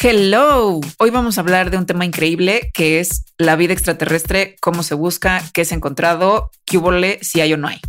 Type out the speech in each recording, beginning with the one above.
Hello, hoy vamos a hablar de un tema increíble que es la vida extraterrestre, cómo se busca, qué es encontrado, qué hubo, si hay o no hay.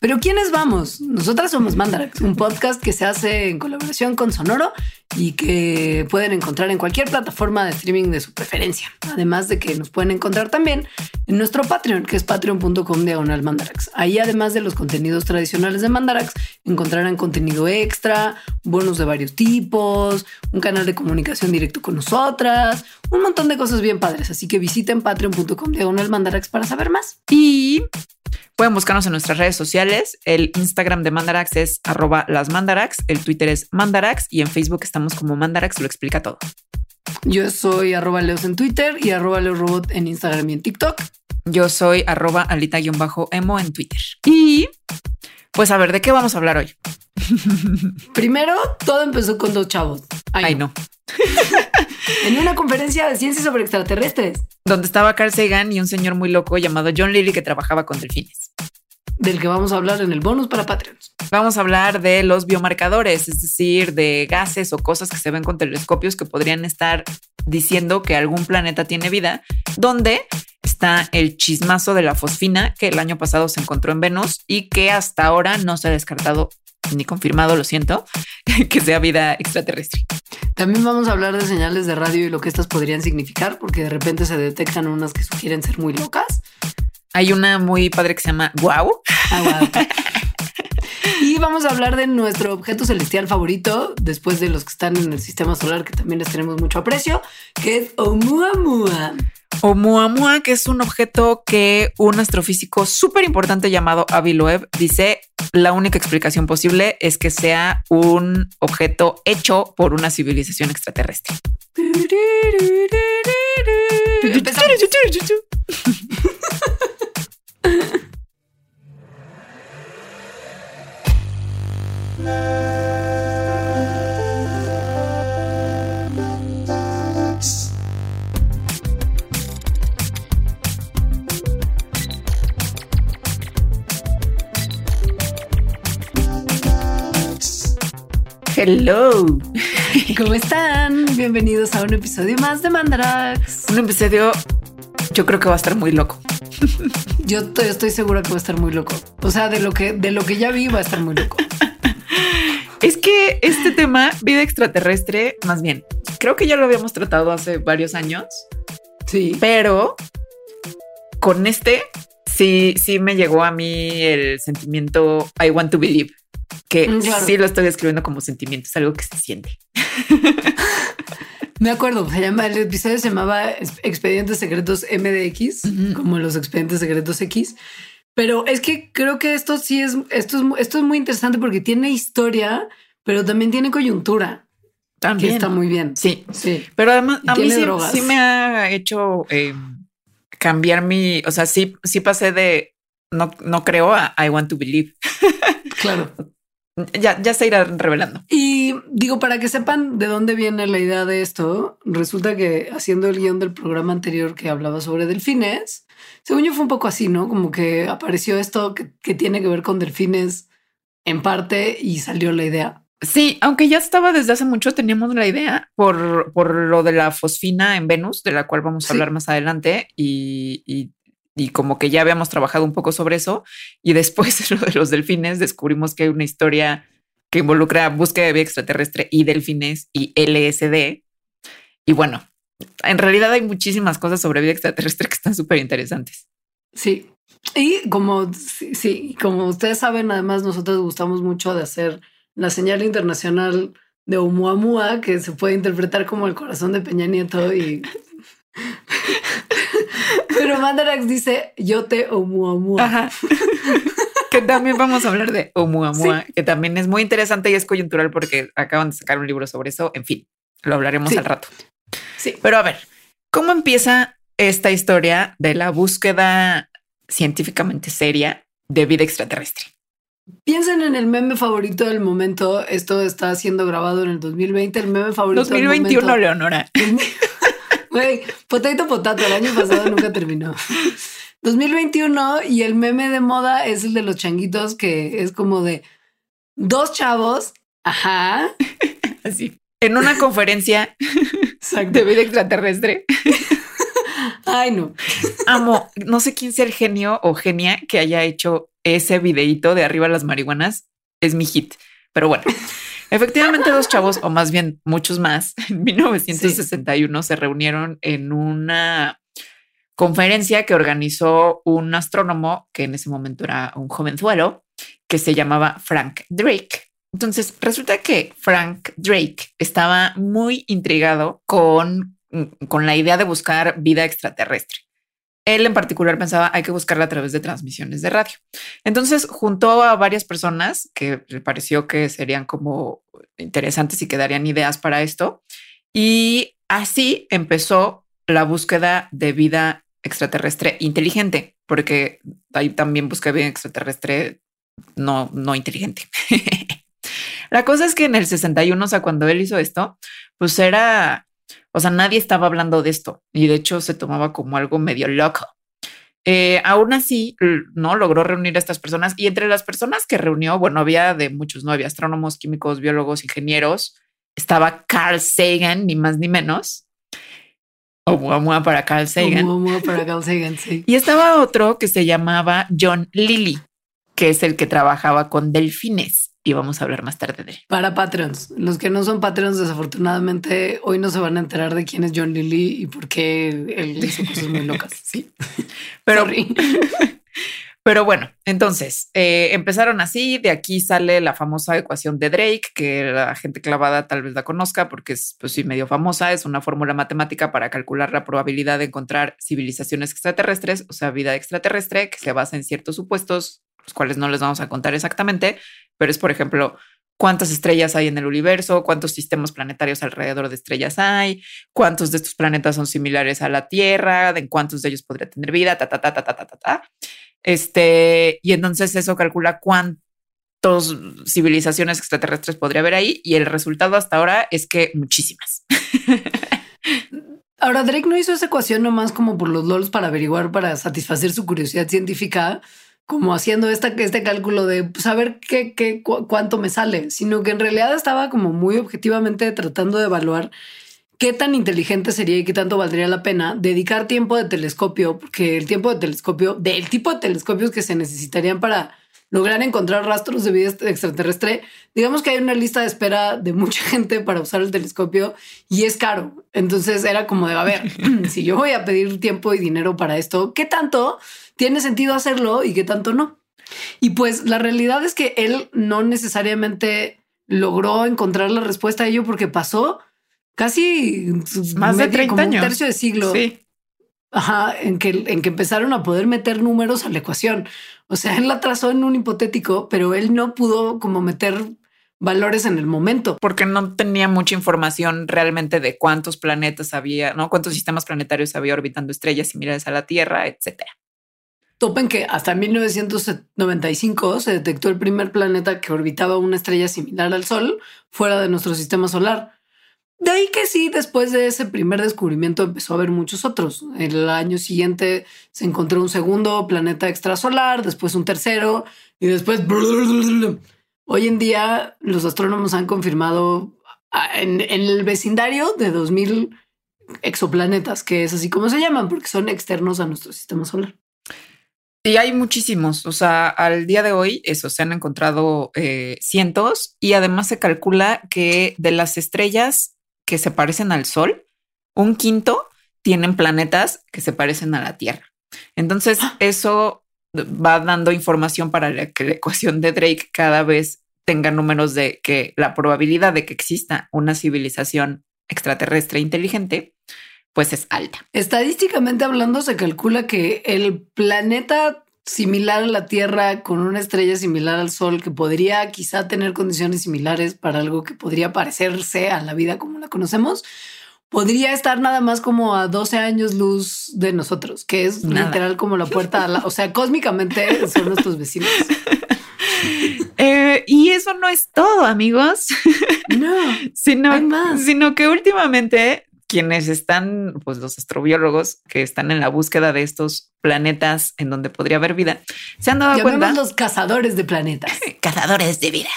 Pero ¿quiénes vamos? Nosotras somos Mandarax, un podcast que se hace en colaboración con Sonoro y que pueden encontrar en cualquier plataforma de streaming de su preferencia. Además de que nos pueden encontrar también en nuestro Patreon, que es patreon.com diagonal Mandarax. Ahí, además de los contenidos tradicionales de Mandarax, encontrarán contenido extra, bonos de varios tipos, un canal de comunicación directo con nosotras, un montón de cosas bien padres. Así que visiten patreon.com diagonal Mandarax para saber más. Y Pueden buscarnos en nuestras redes sociales. El Instagram de Mandarax es arroba las Mandarax, el Twitter es Mandarax y en Facebook estamos como Mandarax, lo explica todo. Yo soy arroba Leos en Twitter y arroba Robot en Instagram y en TikTok. Yo soy arroba alita-emo en Twitter. Y pues a ver, ¿de qué vamos a hablar hoy? Primero, todo empezó con dos chavos. Ay, no. en una conferencia de ciencias sobre extraterrestres. Donde estaba Carl Sagan y un señor muy loco llamado John Lilly que trabajaba con delfines. Del que vamos a hablar en el bonus para Patreons. Vamos a hablar de los biomarcadores, es decir, de gases o cosas que se ven con telescopios que podrían estar diciendo que algún planeta tiene vida, donde está el chismazo de la fosfina que el año pasado se encontró en Venus y que hasta ahora no se ha descartado ni confirmado, lo siento, que sea vida extraterrestre. También vamos a hablar de señales de radio y lo que estas podrían significar, porque de repente se detectan unas que sugieren ser muy locas. Hay una muy padre que se llama Wow. Ah, y vamos a hablar de nuestro objeto celestial favorito, después de los que están en el sistema solar, que también les tenemos mucho aprecio, que es Oumuamua. Oumuamua, que es un objeto que un astrofísico súper importante llamado Avi Loeb dice la única explicación posible es que sea un objeto hecho por una civilización extraterrestre. Hello. ¿Cómo están? Bienvenidos a un episodio más de Mandarax. Un episodio, yo creo que va a estar muy loco. Yo estoy, segura que va a estar muy loco. O sea, de lo que, de lo que ya vi va a estar muy loco. Es que este tema, vida extraterrestre, más bien, creo que ya lo habíamos tratado hace varios años. Sí. Pero con este, sí, sí me llegó a mí el sentimiento I want to believe que mm, sí lo estoy describiendo como sentimiento, es algo que se siente. Me acuerdo, se llama, el episodio se llamaba Expedientes Secretos MDX, como los Expedientes Secretos X. Pero es que creo que esto sí es, esto es, esto es muy interesante porque tiene historia, pero también tiene coyuntura. También. está muy bien. Sí, sí. Pero además, a mí sí, me ha hecho em, cambiar mi, o sea, sí, sí pasé de no, no creo a I want to believe. Claro. Ya, ya se irá revelando. Y digo, para que sepan de dónde viene la idea de esto, resulta que haciendo el guion del programa anterior que hablaba sobre delfines, según yo fue un poco así, ¿no? Como que apareció esto que, tiene que ver con delfines en parte y salió la idea. Sí, aunque ya estaba desde hace mucho, teníamos la idea por, por lo de la fosfina en Venus, de la cual vamos a hablar más adelante, y, y y como que ya habíamos trabajado un poco sobre eso y después lo de los delfines descubrimos que hay una historia que involucra búsqueda de vida extraterrestre y delfines y LSD. Y bueno, en realidad hay muchísimas cosas sobre vida extraterrestre que están súper interesantes. Sí. Y como, sí, como ustedes saben, además nosotros gustamos mucho de hacer la señal internacional de Oumuamua, que se puede interpretar como el corazón de Peña Nieto y Pero Mandarax dice yo te omuamua. que también vamos a hablar de Oumuamua, que también es muy interesante y es coyuntural porque acaban de sacar un libro sobre eso. En fin, lo hablaremos al rato. Sí. Pero a ver, ¿cómo empieza esta historia de la búsqueda científicamente seria de vida extraterrestre? Piensen en el meme favorito del momento. Esto está siendo grabado en el 2020. El meme favorito 2021, del momento. Leonora. Güey, potato potato, el año pasado nunca terminó. 2021 y el meme de moda es el de los changuitos que es como de dos chavos. Ajá. Así. En una conferencia de vida extraterrestre. Ay, no. Amo, no sé quién sea el genio o genia que haya hecho ese videíto de arriba las marihuanas. Es mi hit. Pero bueno, efectivamente dos chavos, o más bien muchos más, en 1961 se reunieron en una conferencia que organizó un astrónomo que en ese momento era un jovenzuelo que se llamaba Frank Drake. Entonces resulta que Frank Drake estaba muy intrigado con, con la idea de buscar vida extraterrestre. Él en particular pensaba hay que buscarla a través de transmisiones de radio. Entonces juntó a varias personas que le pareció que serían como interesantes y que darían ideas para esto. Y así empezó la búsqueda de vida extraterrestre inteligente, porque ahí también busca vida extraterrestre no, no inteligente. la cosa es que en el 61, o sea, cuando él hizo esto, pues era, o sea, nadie estaba hablando de esto y de hecho se tomaba como algo medio loco. Eh, aún así, no logró reunir a estas personas y entre las personas que reunió, bueno, había de muchos, no había astrónomos, químicos, biólogos, ingenieros. Estaba Carl Sagan, ni más ni menos. Oumuamua para Carl Sagan. Oumuamua para Carl Sagan, sí. Y estaba otro que se llamaba John Lilly, que es el que trabajaba con delfines. Y vamos a hablar más tarde de él. Para Patreons. Los que no son Patreons, desafortunadamente, hoy no se van a enterar de quién es John Lilly y por qué él hizo cosas muy locas. Sí. Pero, pero bueno, entonces eh, empezaron así. De aquí sale la famosa ecuación de Drake, que la gente clavada tal vez la conozca porque es, pues sí, medio famosa. Es una fórmula matemática para calcular la probabilidad de encontrar civilizaciones extraterrestres, o sea, vida extraterrestre, que se basa en ciertos supuestos, los cuales no les vamos a contar exactamente, pero es, por ejemplo, cuántas estrellas hay en el universo, cuántos sistemas planetarios alrededor de estrellas hay, cuántos de estos planetas son similares a la Tierra, en cuántos de ellos podría tener vida, ta, ta, ta, ta, ta, ta, ta, ta. Este, y entonces eso calcula cuántas civilizaciones extraterrestres podría haber ahí, y el resultado hasta ahora es que muchísimas. Ahora, Drake no hizo esa ecuación nomás como por los LOLs para averiguar, para satisfacer su curiosidad científica, como haciendo esta, este cálculo de saber qué, qué, cu cuánto me sale, sino que en realidad estaba como muy objetivamente tratando de evaluar qué tan inteligente sería y qué tanto valdría la pena dedicar tiempo de telescopio, porque el tiempo de telescopio, del tipo de telescopios que se necesitarían para lograr encontrar rastros de vida extraterrestre, digamos que hay una lista de espera de mucha gente para usar el telescopio y es caro. Entonces era como de, a ver, si yo voy a pedir tiempo y dinero para esto, ¿qué tanto tiene sentido hacerlo y qué tanto no? Y pues la realidad es que él no necesariamente logró encontrar la respuesta a ello porque pasó casi más de 30 como años. un tercio de siglo. Sí. Ajá, en que, en que empezaron a poder meter números a la ecuación. O sea, él la trazó en un hipotético, pero él no pudo como meter valores en el momento. Porque no tenía mucha información realmente de cuántos planetas había, ¿no? Cuántos sistemas planetarios había orbitando estrellas similares a la Tierra, etcétera. Topen que hasta 1995 se detectó el primer planeta que orbitaba una estrella similar al Sol fuera de nuestro sistema solar. De ahí que sí, después de ese primer descubrimiento empezó a haber muchos otros. El año siguiente se encontró un segundo planeta extrasolar, después un tercero y después... Hoy en día los astrónomos han confirmado en, en el vecindario de 2000 exoplanetas, que es así como se llaman, porque son externos a nuestro sistema solar. Y hay muchísimos, o sea, al día de hoy, eso, se han encontrado eh, cientos y además se calcula que de las estrellas que se parecen al Sol, un quinto tienen planetas que se parecen a la Tierra. Entonces, eso va dando información para que la ecuación de Drake cada vez tenga números de que la probabilidad de que exista una civilización extraterrestre inteligente, pues es alta. Estadísticamente hablando, se calcula que el planeta similar a la Tierra con una estrella similar al Sol que podría quizá tener condiciones similares para algo que podría parecerse a la vida como la conocemos, podría estar nada más como a 12 años luz de nosotros, que es literal como la puerta, a la, o sea, cósmicamente son nuestros vecinos. Eh, y eso no es todo, amigos. No, sino, sino que últimamente quienes están, pues los astrobiólogos que están en la búsqueda de estos planetas en donde podría haber vida, se han dado cuenta. los cazadores de planetas. cazadores de vida.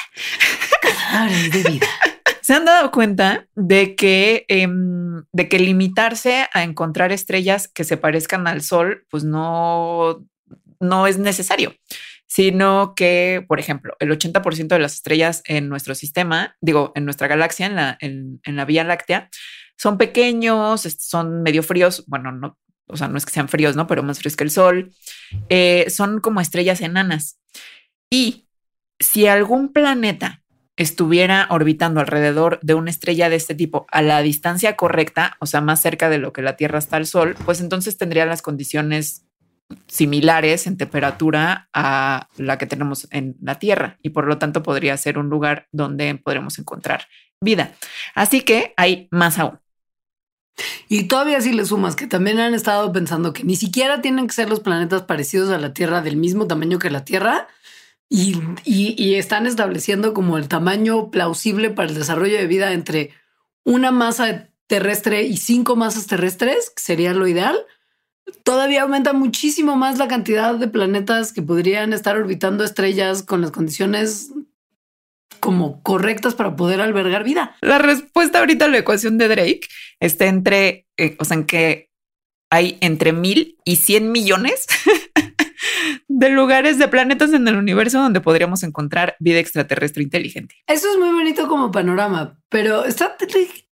Cazadores de vida. se han dado cuenta de que, em, de que limitarse a encontrar estrellas que se parezcan al Sol, pues no, no es necesario sino que, por ejemplo, el 80% de las estrellas en nuestro sistema, digo, en nuestra galaxia, en la, en, en la Vía Láctea, son pequeños, son medio fríos, bueno, no, o sea, no es que sean fríos, ¿no? Pero más fríos que el Sol. Eh, son como estrellas enanas. Y si algún planeta estuviera orbitando alrededor de una estrella de este tipo a la distancia correcta, o sea, más cerca de lo que la Tierra está al Sol, pues entonces tendría las condiciones similares en temperatura a la que tenemos en la Tierra y por lo tanto podría ser un lugar donde podremos encontrar vida. Así que hay más aún. Y todavía si le sumas que también han estado pensando que ni siquiera tienen que ser los planetas parecidos a la Tierra del mismo tamaño que la Tierra y, y, están estableciendo como el tamaño plausible para el desarrollo de vida entre una masa terrestre y cinco masas terrestres, que sería lo ideal. Todavía aumenta muchísimo más la cantidad de planetas que podrían estar orbitando estrellas con las condiciones como correctas para poder albergar vida. La respuesta ahorita a la ecuación de Drake está entre, eh, o sea, en que hay entre mil y cien millones de lugares de planetas en el universo donde podríamos encontrar vida extraterrestre inteligente. Eso es muy bonito como panorama, pero está,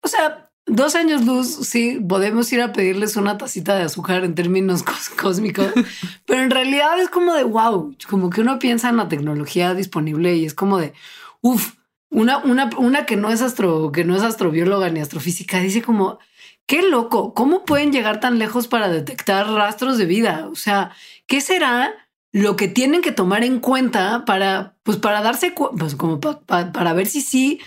o sea, dos años luz, sí, podemos ir a pedirles una tacita de azúcar en términos cósmicos, pero en realidad es como de wow, como que uno piensa en la tecnología disponible y es como de, Uf, una, una, una que no es astro, que no es astrobióloga ni astrofísica, dice como, qué loco, ¿cómo pueden llegar tan lejos para detectar rastros de vida? O sea, ¿qué será lo que tienen que tomar en cuenta para, pues para darse, pues como para ver si sí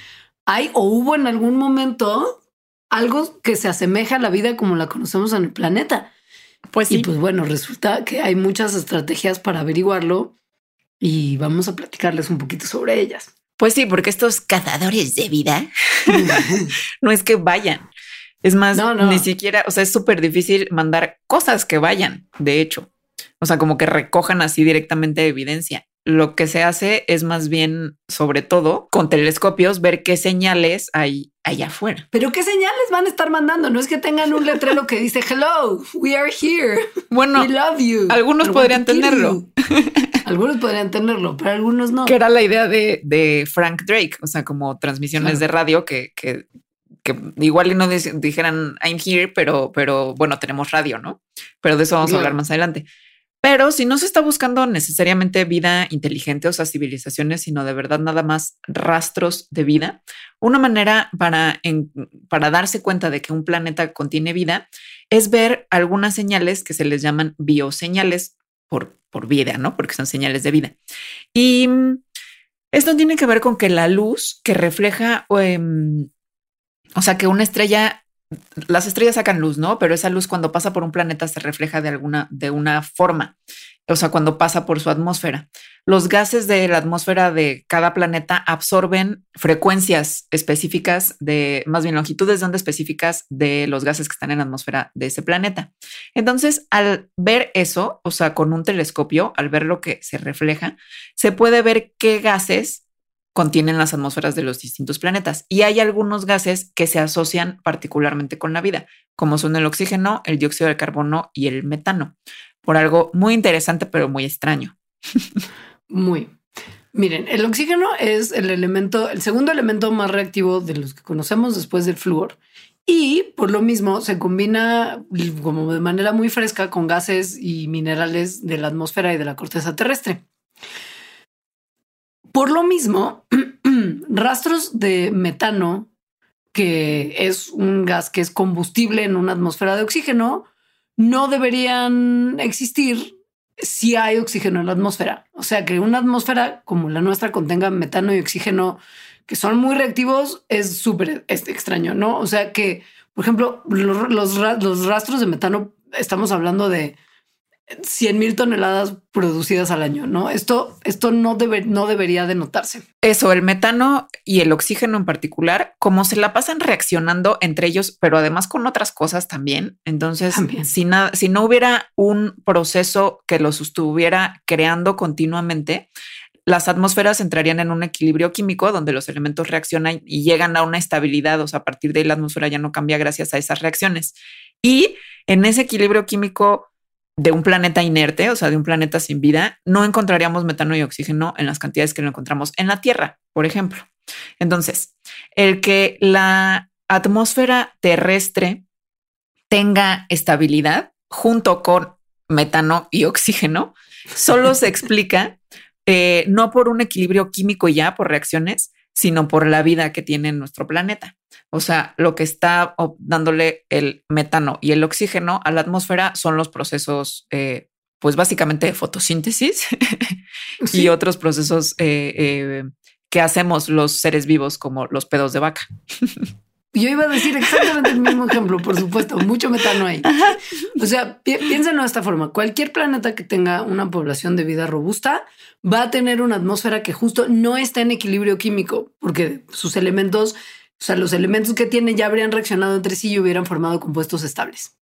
hay o hubo en algún momento algo que se asemeja a la vida como la conocemos en el planeta? Pues sí. Y pues bueno, resulta que hay muchas estrategias para averiguarlo y vamos a platicarles un poquito sobre ellas. Pues sí, porque estos cazadores de vida no es que vayan. Es más, ni siquiera, o sea, es súper difícil mandar cosas que vayan, de hecho. O sea, como que recojan así directamente evidencia. Lo que se hace es más bien, sobre todo, con telescopios, ver qué señales hay allá afuera. Pero qué señales van a estar mandando. No es que tengan un letrero que dice hello, we are here. Bueno, we love you. Algunos podrían tenerlo. algunos podrían tenerlo, pero algunos no. Que era la idea de, Frank Drake, o sea, como transmisiones de radio que, que, que igual y no dijeran I'm here, pero, pero bueno, tenemos radio, ¿no? Pero de eso vamos a hablar más adelante. Pero si no se está buscando necesariamente vida inteligente, o sea, civilizaciones, sino de verdad nada más rastros de vida, una manera para, para darse cuenta de que un planeta contiene vida es ver algunas señales que se les llaman bioseñales por, por vida, ¿no? Porque son señales de vida. Y esto tiene que ver con que la luz que refleja, em, o sea, que una estrella las estrellas sacan luz, ¿no? Pero esa luz cuando pasa por un planeta se refleja de alguna, de una forma, o sea, cuando pasa por su atmósfera. Los gases de la atmósfera de cada planeta absorben frecuencias específicas de, más bien longitudes de onda específicas de los gases que están en la atmósfera de ese planeta. Entonces, al ver eso, o sea, con un telescopio, al ver lo que se refleja, se puede ver qué gases contienen las atmósferas de los distintos planetas. Y hay algunos gases que se asocian particularmente con la vida, como son el oxígeno, el dióxido de carbono y el metano, por algo muy interesante, pero muy extraño. Muy. Miren, el oxígeno es el elemento, el segundo elemento más reactivo de los que conocemos después del flúor. Y por lo mismo se combina como de manera muy fresca con gases y minerales de la atmósfera y de la corteza terrestre. Por lo mismo, rastros de metano, que es un gas que es combustible en una atmósfera de oxígeno, no deberían existir sí hay oxígeno en la atmósfera. O sea, que una atmósfera como la nuestra contenga metano y oxígeno que son muy reactivos es súper extraño, ¿no? O sea que, por ejemplo, los rastros de metano, estamos hablando de 100 mil toneladas producidas al año, ¿no? Esto, esto no, debe, no debería de notarse. Eso, el metano y el oxígeno en particular, como se la pasan reaccionando entre ellos, pero además con otras cosas también. Entonces, Si, nada, si no hubiera un proceso que los estuviera creando continuamente, las atmósferas entrarían en un equilibrio químico donde los elementos reaccionan y llegan a una estabilidad, o sea, a partir de ahí la atmósfera ya no cambia gracias a esas reacciones. Y en ese equilibrio químico de un planeta inerte, o sea, de un planeta sin vida, no encontraríamos metano y oxígeno en las cantidades que lo encontramos en la Tierra, por ejemplo. Entonces, el que la atmósfera terrestre tenga estabilidad junto con metano y oxígeno, solo se explica eh, no por un equilibrio químico ya, por reacciones, sino por la vida que tiene nuestro planeta. O sea, lo que está dándole el metano y el oxígeno a la atmósfera son los procesos, eh, pues básicamente de fotosíntesis y otros procesos eh, eh, que hacemos los seres vivos como los pedos de vaca. Yo iba a decir exactamente el mismo ejemplo, por supuesto, mucho metano ahí. O sea, piénsenlo de esta forma. Cualquier planeta que tenga una población de vida robusta va a tener una atmósfera que justo no está en equilibrio químico, porque sus elementos, o sea, los elementos que tiene ya habrían reaccionado entre sí y hubieran formado compuestos estables.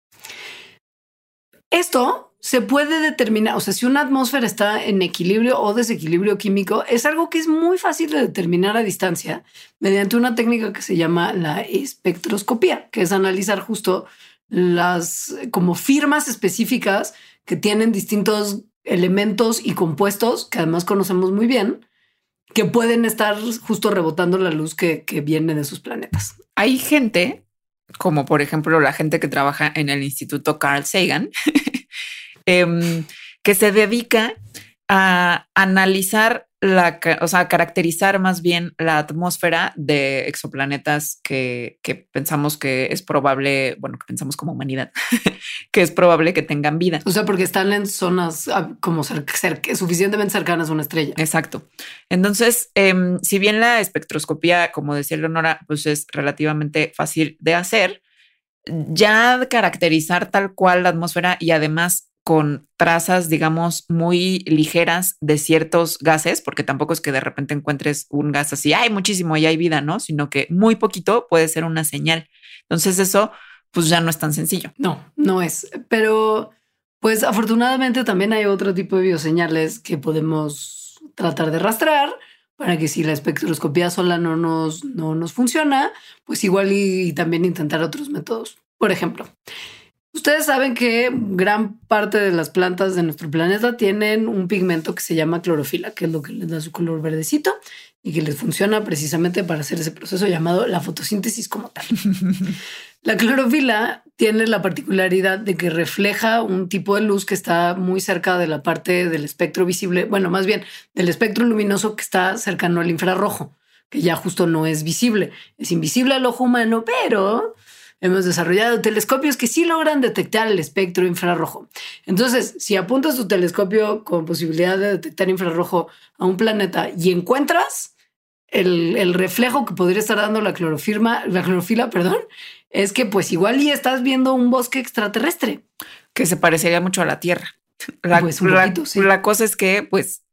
Esto se puede determinar, o sea, si una atmósfera está en equilibrio o desequilibrio químico, es algo que es muy fácil de determinar a distancia mediante una técnica que se llama la espectroscopía, que es analizar justo las como firmas específicas que tienen distintos elementos y compuestos que además conocemos muy bien, que pueden estar justo rebotando la luz que, que viene de sus planetas. Hay gente, como por ejemplo la gente que trabaja en el Instituto Carl Sagan, Em, que se dedica a analizar la, o sea, a caracterizar más bien la atmósfera de exoplanetas que, pensamos que es probable, bueno, que pensamos como humanidad, que es probable que tengan vida. O sea, porque están en zonas ah, como suficientemente cercanas a una estrella. Exacto. Entonces, em, si bien la espectroscopía, como decía Leonora, pues es relativamente fácil de hacer, ya caracterizar tal cual la atmósfera y además con trazas, digamos, muy ligeras de ciertos gases, porque tampoco es que de repente encuentres un gas así, hay muchísimo y hay vida, ¿no? Sino que muy poquito puede ser una señal. Entonces eso, pues ya no es tan sencillo. No, no es. Pero, pues afortunadamente también hay otro tipo de bioseñales que podemos tratar de rastrear para que si la espectroscopía sola no nos, no nos funciona, pues igual y también intentar otros métodos. Por ejemplo, Ustedes saben que gran parte de las plantas de nuestro planeta tienen un pigmento que se llama clorofila, que es lo que les da su color verdecito y que les funciona precisamente para hacer ese proceso llamado la fotosíntesis como tal. la clorofila tiene la particularidad de que refleja un tipo de luz que está muy cerca de la parte del espectro visible, bueno, más bien del espectro luminoso que está cercano al infrarrojo, que ya justo no es visible. Es invisible al ojo humano, pero hemos desarrollado telescopios que sí logran detectar el espectro infrarrojo. Entonces, si apuntas tu telescopio con posibilidad de detectar infrarrojo a un planeta y encuentras el, reflejo que podría estar dando la clorofirma, la clorofila, perdón, es que pues igual y estás viendo un bosque extraterrestre. Que se parecería mucho a la Tierra. La, pues la cosa es que, pues,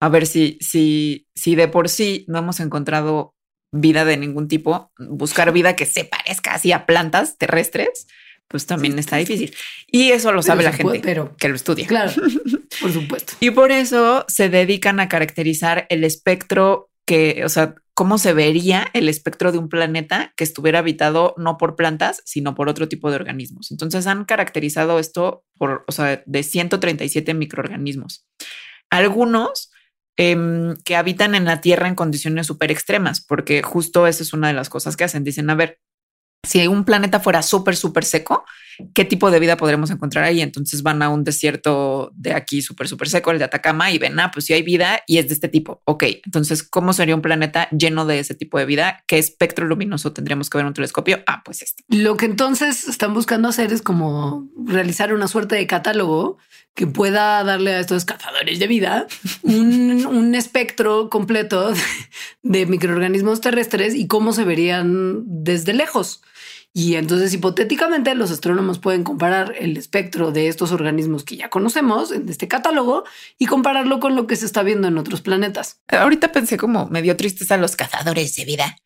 a ver si, si, si de por sí no hemos encontrado vida de ningún tipo, buscar vida que se parezca así a plantas terrestres, pues también está difícil. Y eso lo sabe la gente pero, que lo estudia. Claro, por supuesto. y por eso se dedican a caracterizar el espectro que, o sea, cómo se vería el espectro de un planeta que estuviera habitado no por plantas, sino por otro tipo de organismos. Entonces han caracterizado esto por, o sea, de 137 microorganismos. Algunos Em, que habitan en la Tierra en condiciones súper extremas, porque justo esa es una de las cosas que hacen. Dicen, a ver, si un planeta fuera súper, súper seco, ¿qué tipo de vida podremos encontrar ahí? Entonces van a un desierto de aquí súper, súper seco, el de Atacama, y ven, ah, pues si hay vida y es de este tipo. Ok, entonces, ¿cómo sería un planeta lleno de ese tipo de vida? ¿Qué espectro luminoso tendríamos que ver en un telescopio? Ah, pues este. Lo que entonces están buscando hacer es como realizar una suerte de catálogo que pueda darle a estos cazadores de vida un, un espectro completo de microorganismos terrestres y cómo se verían desde lejos. Y entonces, hipotéticamente, los astrónomos pueden comparar el espectro de estos organismos que ya conocemos en este catálogo y compararlo con lo que se está viendo en otros planetas. Ahorita pensé como medio tristes a los cazadores de vida,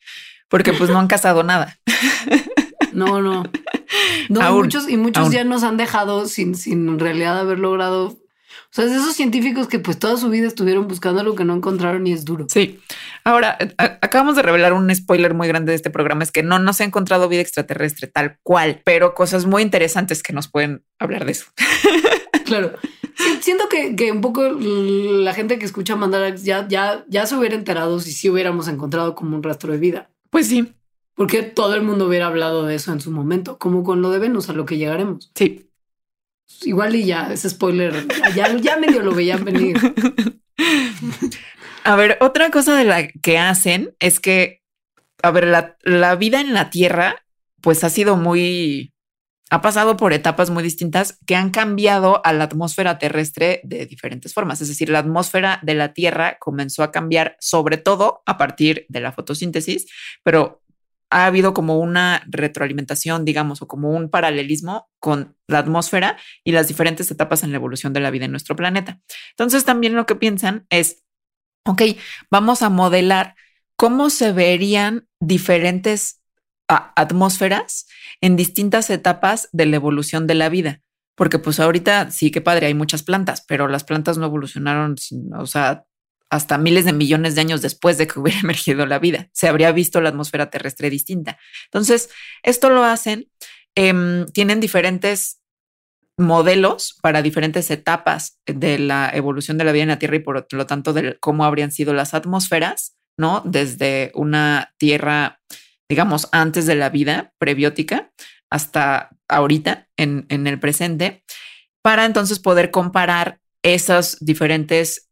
porque pues no han cazado nada. No, no. No, muchos y muchos ya nos han dejado sin, sin en realidad haber logrado. O sea, es de esos científicos que pues toda su vida estuvieron buscando lo que no encontraron y es duro. Sí. Ahora, acabamos de revelar un spoiler muy grande de este programa, es que no, no se ha encontrado vida extraterrestre tal cual, pero cosas muy interesantes que nos pueden hablar de eso. claro. siento que, que, un poco la gente que escucha Mandarax ya, ya, ya se hubiera enterado si sí hubiéramos encontrado como un rastro de vida. Pues sí. Porque todo el mundo hubiera hablado de eso en su momento, como con lo de Venus, a lo que llegaremos. Sí. Igual y ya, ese spoiler, ya, ya medio lo veían venir. A ver, otra cosa de la que hacen es que, a ver, la, la vida en la Tierra, pues ha sido muy, ha pasado por etapas muy distintas que han cambiado a la atmósfera terrestre de diferentes formas. Es decir, la atmósfera de la Tierra comenzó a cambiar sobre todo a partir de la fotosíntesis, pero ha habido como una retroalimentación, digamos, o como un paralelismo con la atmósfera y las diferentes etapas en la evolución de la vida en nuestro planeta. Entonces también lo que piensan es, ok, vamos a modelar cómo se verían diferentes atmósferas en distintas etapas de la evolución de la vida. Porque pues ahorita sí que padre, hay muchas plantas, pero las plantas no evolucionaron, o sea, hasta miles de millones de años después de que hubiera emergido la vida. Se habría visto la atmósfera terrestre distinta. Entonces, esto lo hacen, em, tienen diferentes modelos para diferentes etapas de la evolución de la vida en la Tierra y por lo tanto de cómo habrían sido las atmósferas, ¿no? Desde una Tierra, digamos, antes de la vida prebiótica hasta ahorita, en, en el presente, para entonces poder comparar esos diferentes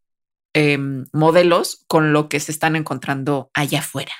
Em, modelos con lo que se están encontrando allá afuera.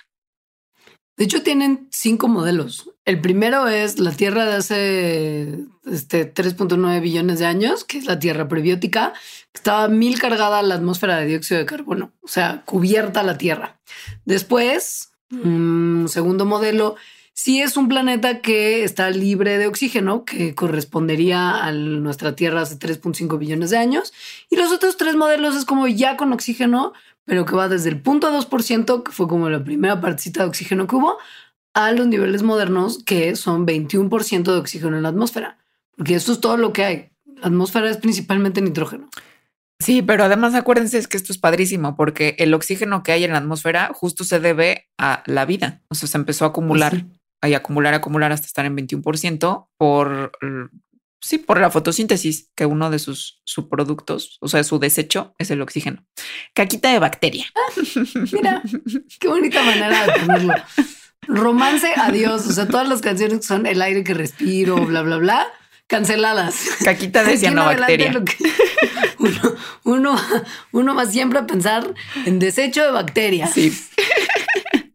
De hecho, tienen cinco modelos. El primero es la Tierra de hace este, 3.9 billones de años, que es la Tierra prebiótica, que estaba mil cargada la atmósfera de dióxido de carbono, o sea, cubierta la Tierra. Después, un segundo modelo si es un planeta que está libre de oxígeno, que correspondería a nuestra Tierra hace 3.5 billones de años. Y los otros tres modelos es como ya con oxígeno, pero que va desde el punto 2%, que fue como la primera partecita de oxígeno que hubo, a los niveles modernos, que son 21% de oxígeno en la atmósfera. Porque esto es todo lo que hay. La atmósfera es principalmente nitrógeno. Sí, pero además acuérdense es que esto es padrísimo porque el oxígeno que hay en la atmósfera justo se debe a la vida. O sea, se empezó a acumular. Pues y acumular, acumular hasta estar en 21% por, sí, por la fotosíntesis, que uno de sus subproductos, o sea, su desecho es el oxígeno. Caquita de bacteria. mira, qué bonita manera de ponerlo. Romance, adiós. O sea, todas las canciones que son el aire que respiro, bla, bla, bla, canceladas. Caquita de cianobacteria. Uno, uno, uno va siempre a pensar en desecho de bacteria. Sí.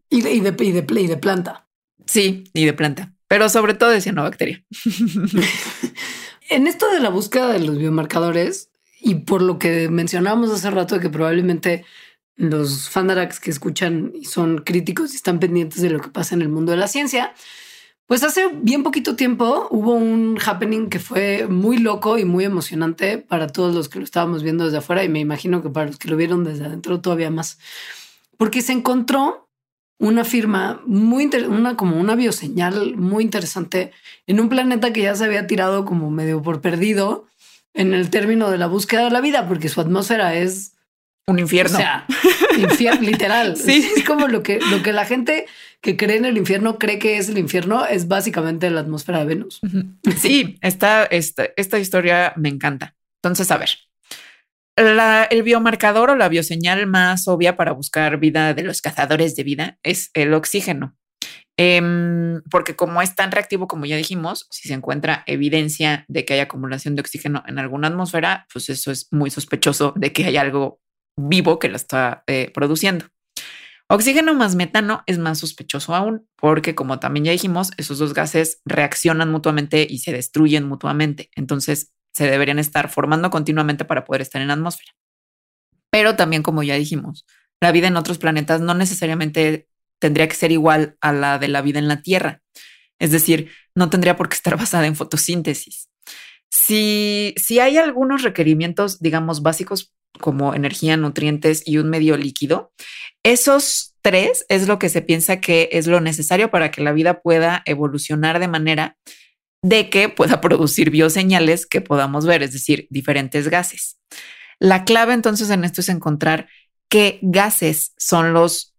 Y de, y de, y de, y de planta. Sí, y de planta, pero sobre todo de cianobacteria. en esto de la búsqueda de los biomarcadores y por lo que mencionábamos hace rato de que probablemente los fandarax que escuchan y son críticos y están pendientes de lo que pasa en el mundo de la ciencia, pues hace bien poquito tiempo hubo un happening que fue muy loco y muy emocionante para todos los que lo estábamos viendo desde afuera y me imagino que para los que lo vieron desde adentro todavía más, porque se encontró una firma muy una como una bioseñal muy interesante en un planeta que ya se había tirado como medio por perdido en el término de la búsqueda de la vida, porque su atmósfera es un infierno. O sea, infierno literal. Sí. Es como lo que, lo que la gente que cree en el infierno cree que es el infierno es básicamente la atmósfera de Venus. Sí, esta, esta, esta historia me encanta. Entonces, a ver, el biomarcador o la bioseñal más obvia para buscar vida de los cazadores de vida es el oxígeno. Em, porque como es tan reactivo como ya dijimos, si se encuentra evidencia de que hay acumulación de oxígeno en alguna atmósfera, pues eso es muy sospechoso de que hay algo vivo que lo está eh, produciendo. Oxígeno más metano es más sospechoso aún, porque como también ya dijimos, esos dos gases reaccionan mutuamente y se destruyen mutuamente. Entonces, se deberían estar formando continuamente para poder estar en la atmósfera. Pero también, como ya dijimos, la vida en otros planetas no necesariamente tendría que ser igual a la de la vida en la Tierra. Es decir, no tendría por qué estar basada en fotosíntesis. Si, si hay algunos requerimientos, digamos, básicos como energía, nutrientes y un medio líquido, esos tres es lo que se piensa que es lo necesario para que la vida pueda evolucionar de manera de que pueda producir bioseñales que podamos ver, es decir, diferentes gases. La clave entonces en esto es encontrar qué gases son los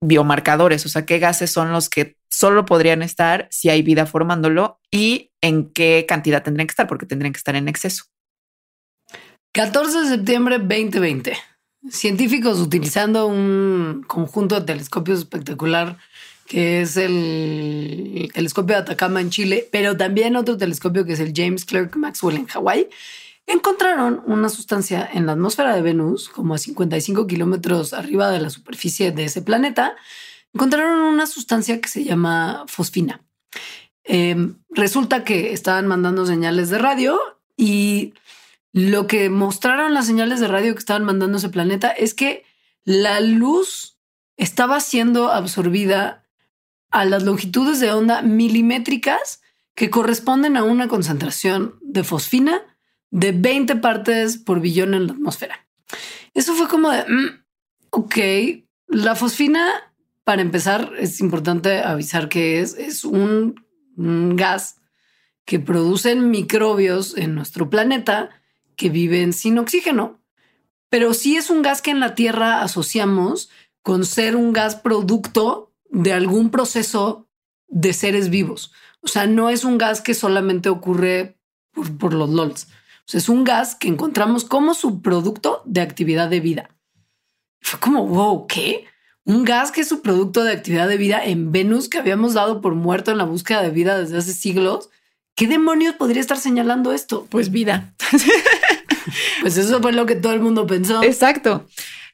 biomarcadores, o sea, qué gases son los que solo podrían estar si hay vida formándolo y en qué cantidad tendrían que estar, porque tendrían que estar en exceso. 14 de septiembre 2020. Científicos utilizando un conjunto de telescopios espectacular que es el telescopio de Atacama en Chile, pero también otro telescopio que es el James Clerk Maxwell en Hawái, encontraron una sustancia en la atmósfera de Venus, como a 55 kilómetros arriba de la superficie de ese planeta, encontraron una sustancia que se llama fosfina. Em, resulta que estaban mandando señales de radio y lo que mostraron las señales de radio que estaban mandando ese planeta es que la luz estaba siendo absorbida a las longitudes de onda milimétricas que corresponden a una concentración de fosfina de 20 partes por billón en la atmósfera. Eso fue como de, mm, ok, la fosfina, para empezar, es importante avisar que es, es un, un gas que producen microbios en nuestro planeta que viven sin oxígeno. Pero sí es un gas que en la Tierra asociamos con ser un gas producto de algún proceso de seres vivos. O sea, no es un gas que solamente ocurre por, los LOLs. O sea, es un gas que encontramos como subproducto de actividad de vida. Fue como, wow, ¿qué? Un gas que es su producto de actividad de vida en Venus que habíamos dado por muerto en la búsqueda de vida desde hace siglos. ¿Qué demonios podría estar señalando esto? Pues vida. pues eso fue lo que todo el mundo pensó. Exacto.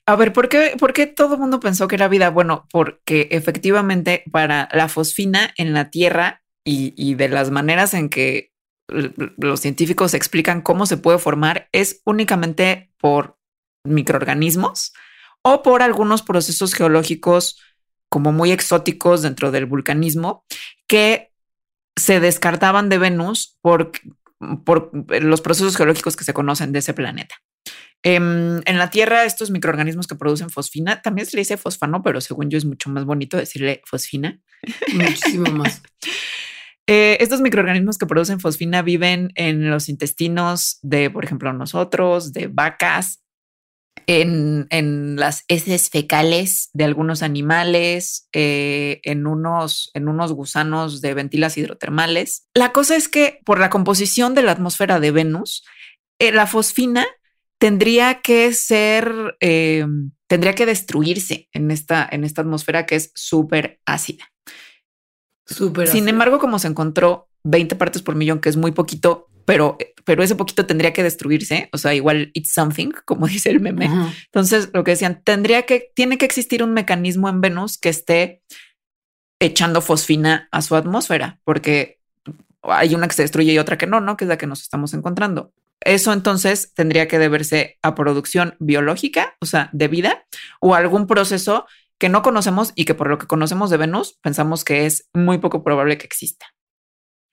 A ver, ¿por qué, ¿por qué todo el mundo pensó que era vida? Bueno, porque efectivamente para la fosfina en la Tierra y, de las maneras en que los científicos explican cómo se puede formar es únicamente por microorganismos o por algunos procesos geológicos como muy exóticos dentro del vulcanismo que se descartaban de Venus por, por los procesos geológicos que se conocen de ese planeta. Em, en la Tierra, estos microorganismos que producen fosfina, también se le dice fosfano, pero según yo es mucho más bonito decirle fosfina. Muchísimo más. Eh, estos microorganismos que producen fosfina viven en los intestinos de, por ejemplo, nosotros, de vacas, en, las heces fecales de algunos animales, eh, en, unos, en unos gusanos de ventilas hidrotermales. La cosa es que por la composición de la atmósfera de Venus, eh, la fosfina tendría que ser, eh, tendría que destruirse en esta, en esta atmósfera que es súper ácida. Súper Sin embargo, como se encontró 20 partes por millón, que es muy poquito, pero, pero ese poquito tendría que destruirse. O sea, igual it's something, como dice el meme. Entonces, lo que decían, tendría que, tiene que existir un mecanismo en Venus que esté echando fosfina a su atmósfera, porque hay una que se destruye y otra que no, ¿no? Que es la que nos estamos encontrando. Eso entonces tendría que deberse a producción biológica, o sea, de vida, o algún proceso que no conocemos y que por lo que conocemos de Venus pensamos que es muy poco probable que exista.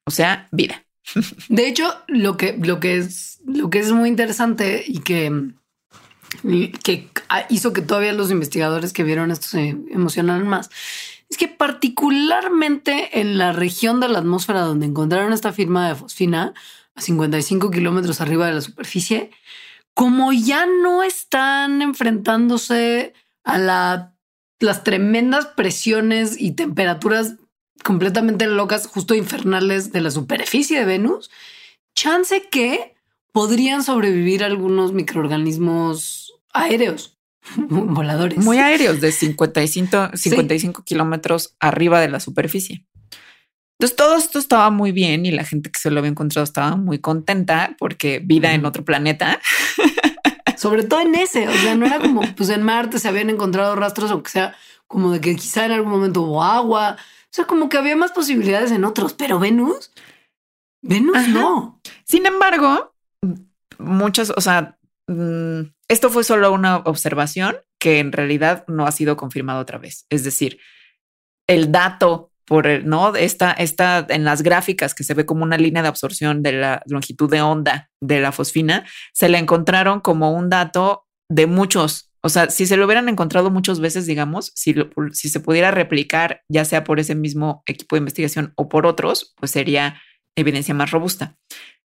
O sea, vida. De hecho, lo que, lo que, es, lo que es muy interesante y que, que hizo que todavía los investigadores que vieron esto se emocionaran más es que particularmente en la región de la atmósfera donde encontraron esta firma de fosfina, 55 kilómetros arriba de la superficie, como ya no están enfrentándose a las tremendas presiones y temperaturas completamente locas, justo infernales de la superficie de Venus, chance que podrían sobrevivir algunos microorganismos aéreos, voladores. Muy aéreos, de 55, 55 kilómetros arriba de la superficie. Entonces todo esto estaba muy bien y la gente que se lo había encontrado estaba muy contenta porque vida en otro planeta. Sobre todo en ese, o sea, no era como, pues en Marte se habían encontrado rastros, o que sea como de que quizá en algún momento hubo agua, o sea, como que había más posibilidades en otros, pero Venus, Venus no. Sin embargo, muchas, o sea, mm, esto fue solo una observación que en realidad no ha sido confirmado otra vez. Es decir, el dato por no esta, esta en las gráficas que se ve como una línea de absorción de la longitud de onda de la fosfina, se la encontraron como un dato de muchos. O sea, si se lo hubieran encontrado muchas veces, digamos, si, si se pudiera replicar, ya sea por ese mismo equipo de investigación o por otros, pues sería evidencia más robusta.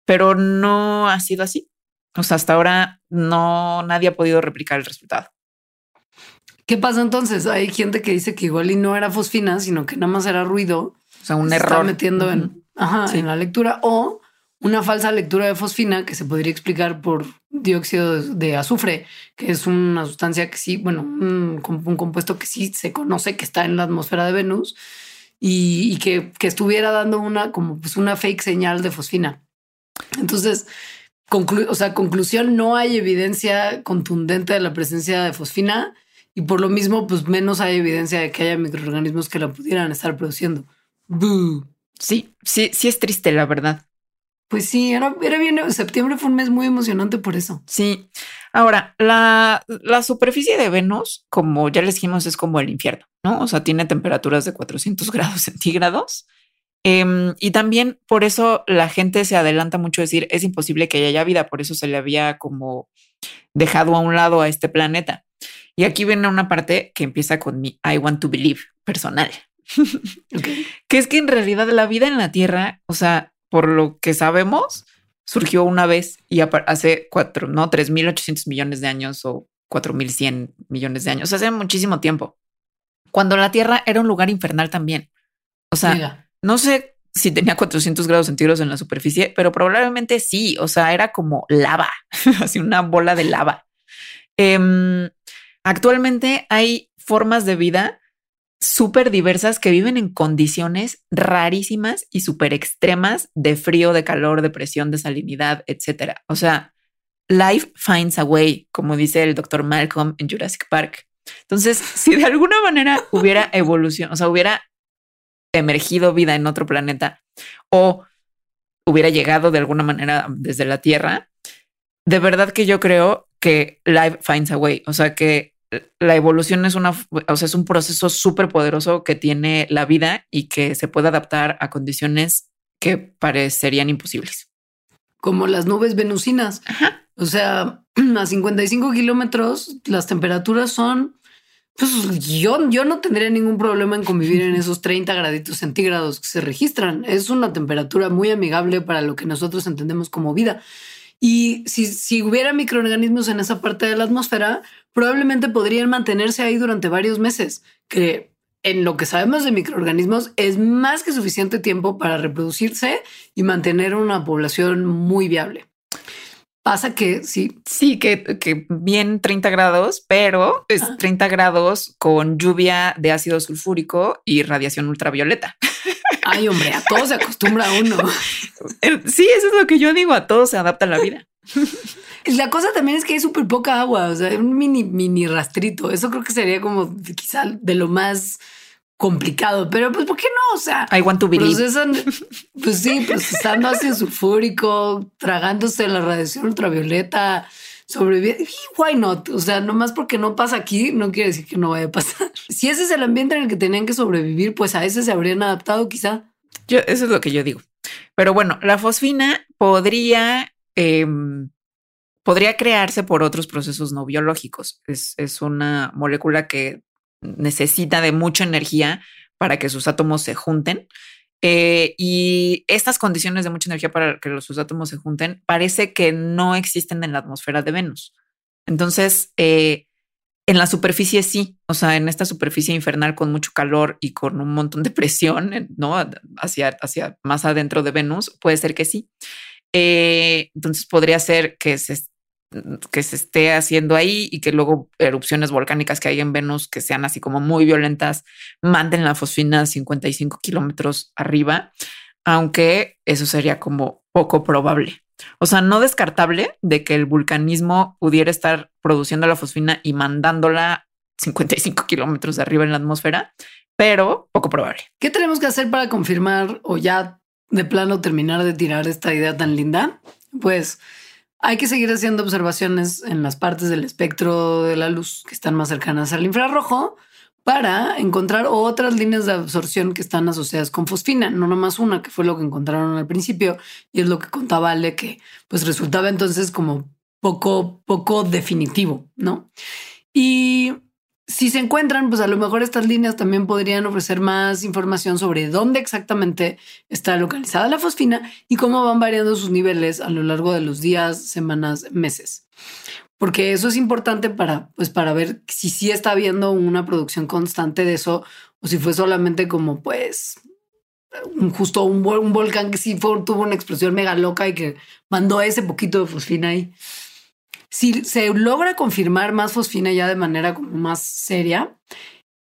Pero no ha sido así. O sea, hasta ahora no nadie ha podido replicar el resultado. ¿Qué pasa entonces? Hay gente que dice que igual y no era fosfina, sino que nada más era ruido. O sea, un error. metiendo en, en la lectura o una falsa lectura de fosfina que se podría explicar por dióxido de azufre, que es una sustancia que sí, bueno, un, compuesto que sí se conoce que está en la atmósfera de Venus y, que, que, estuviera dando una como pues una fake señal de fosfina. Entonces, o sea, conclusión, no hay evidencia contundente de la presencia de fosfina y por lo mismo, pues menos hay evidencia de que haya microorganismos que la pudieran estar produciendo. Sí, sí, sí es triste, la verdad. Pues sí, era, era bien. Septiembre fue un mes muy emocionante por eso. Sí. Ahora, la, la superficie de Venus, como ya les dijimos, es como el infierno, ¿no? O sea, tiene temperaturas de 400 grados centígrados. Em, y también por eso la gente se adelanta mucho a decir es imposible que haya vida, por eso se le había como dejado a un lado a este planeta. Y aquí viene una parte que empieza con mi I want to believe personal, que es que en realidad la vida en la Tierra, o sea, por lo que sabemos, surgió una vez y hace cuatro, no, 3.800 millones de años o 4.100 millones de años, hace muchísimo tiempo, cuando la Tierra era un lugar infernal también. O sea, no sé si tenía 400 grados centígrados en la superficie, pero probablemente sí. O sea, era como lava, así una bola de lava. Em, actualmente hay formas de vida súper diversas que viven en condiciones rarísimas y súper extremas de frío, de calor, de presión, de salinidad, etcétera. O sea, life finds a way, como dice el doctor Malcolm en Jurassic Park. Entonces, si de alguna manera hubiera evolución, o sea, hubiera emergido vida en otro planeta o hubiera llegado de alguna manera desde la Tierra, de verdad que yo creo que life finds a way. O sea, que la evolución es una, o sea, es un proceso súper poderoso que tiene la vida y que se puede adaptar a condiciones que parecerían imposibles. Como las nubes venusinas. O sea, a 55 kilómetros las temperaturas son pues yo, yo no tendría ningún problema en convivir en esos 30 graditos centígrados que se registran. Es una temperatura muy amigable para lo que nosotros entendemos como vida. Y si, si hubiera microorganismos en esa parte de la atmósfera, probablemente podrían mantenerse ahí durante varios meses, que en lo que sabemos de microorganismos es más que suficiente tiempo para reproducirse y mantener una población muy viable. Pasa que sí. Sí, que, que bien 30 grados, pero es 30 grados con lluvia de ácido sulfúrico y radiación ultravioleta. Ay, hombre, a todo se acostumbra uno. Sí, eso es lo que yo digo, a todo se adapta la vida. La cosa también es que hay súper poca agua, o sea, un mini, mini rastrito. Eso creo que sería como quizá de lo más complicado, pero pues ¿por qué no? O sea, I want to procesan, pues sí, procesando ácido sulfúrico, tragándose la radiación ultravioleta, sobrevivir. Why not? O sea, nomás porque no pasa aquí, no quiere decir que no vaya a pasar. Si ese es el ambiente en el que tenían que sobrevivir, pues a ese se habrían adaptado quizá. Yo, eso es lo que yo digo. Pero bueno, la fosfina podría, em, podría crearse por otros procesos no biológicos. Es, es una molécula que necesita de mucha energía para que sus átomos se junten. Eh, y estas condiciones de mucha energía para que sus átomos se junten parece que no existen en la atmósfera de Venus. Entonces, eh, en la superficie sí, o sea, en esta superficie infernal con mucho calor y con un montón de presión, ¿no? Hacia, hacia más adentro de Venus, puede ser que sí. Eh, entonces podría ser que se que se esté haciendo ahí y que luego erupciones volcánicas que hay en Venus que sean así como muy violentas manden la fosfina a 55 kilómetros arriba, aunque eso sería como poco probable. O sea, no descartable de que el vulcanismo pudiera estar produciendo la fosfina y mandándola 55 kilómetros de arriba en la atmósfera, pero poco probable. ¿Qué tenemos que hacer para confirmar o ya de plano terminar de tirar esta idea tan linda? Pues hay que seguir haciendo observaciones en las partes del espectro de la luz que están más cercanas al infrarrojo para encontrar otras líneas de absorción que están asociadas con fosfina, no nomás una, que fue lo que encontraron al principio, y es lo que contaba Ale, que pues resultaba entonces como poco, poco definitivo, ¿no? Y si se encuentran, pues a lo mejor estas líneas también podrían ofrecer más información sobre dónde exactamente está localizada la fosfina y cómo van variando sus niveles a lo largo de los días, semanas, meses. Porque eso es importante para, pues, para ver si sí está habiendo una producción constante de eso o si fue solamente como, pues, justo un, un volcán que sí tuvo una explosión mega loca y que mandó ese poquito de fosfina ahí si se logra confirmar más fosfina ya de manera como más seria,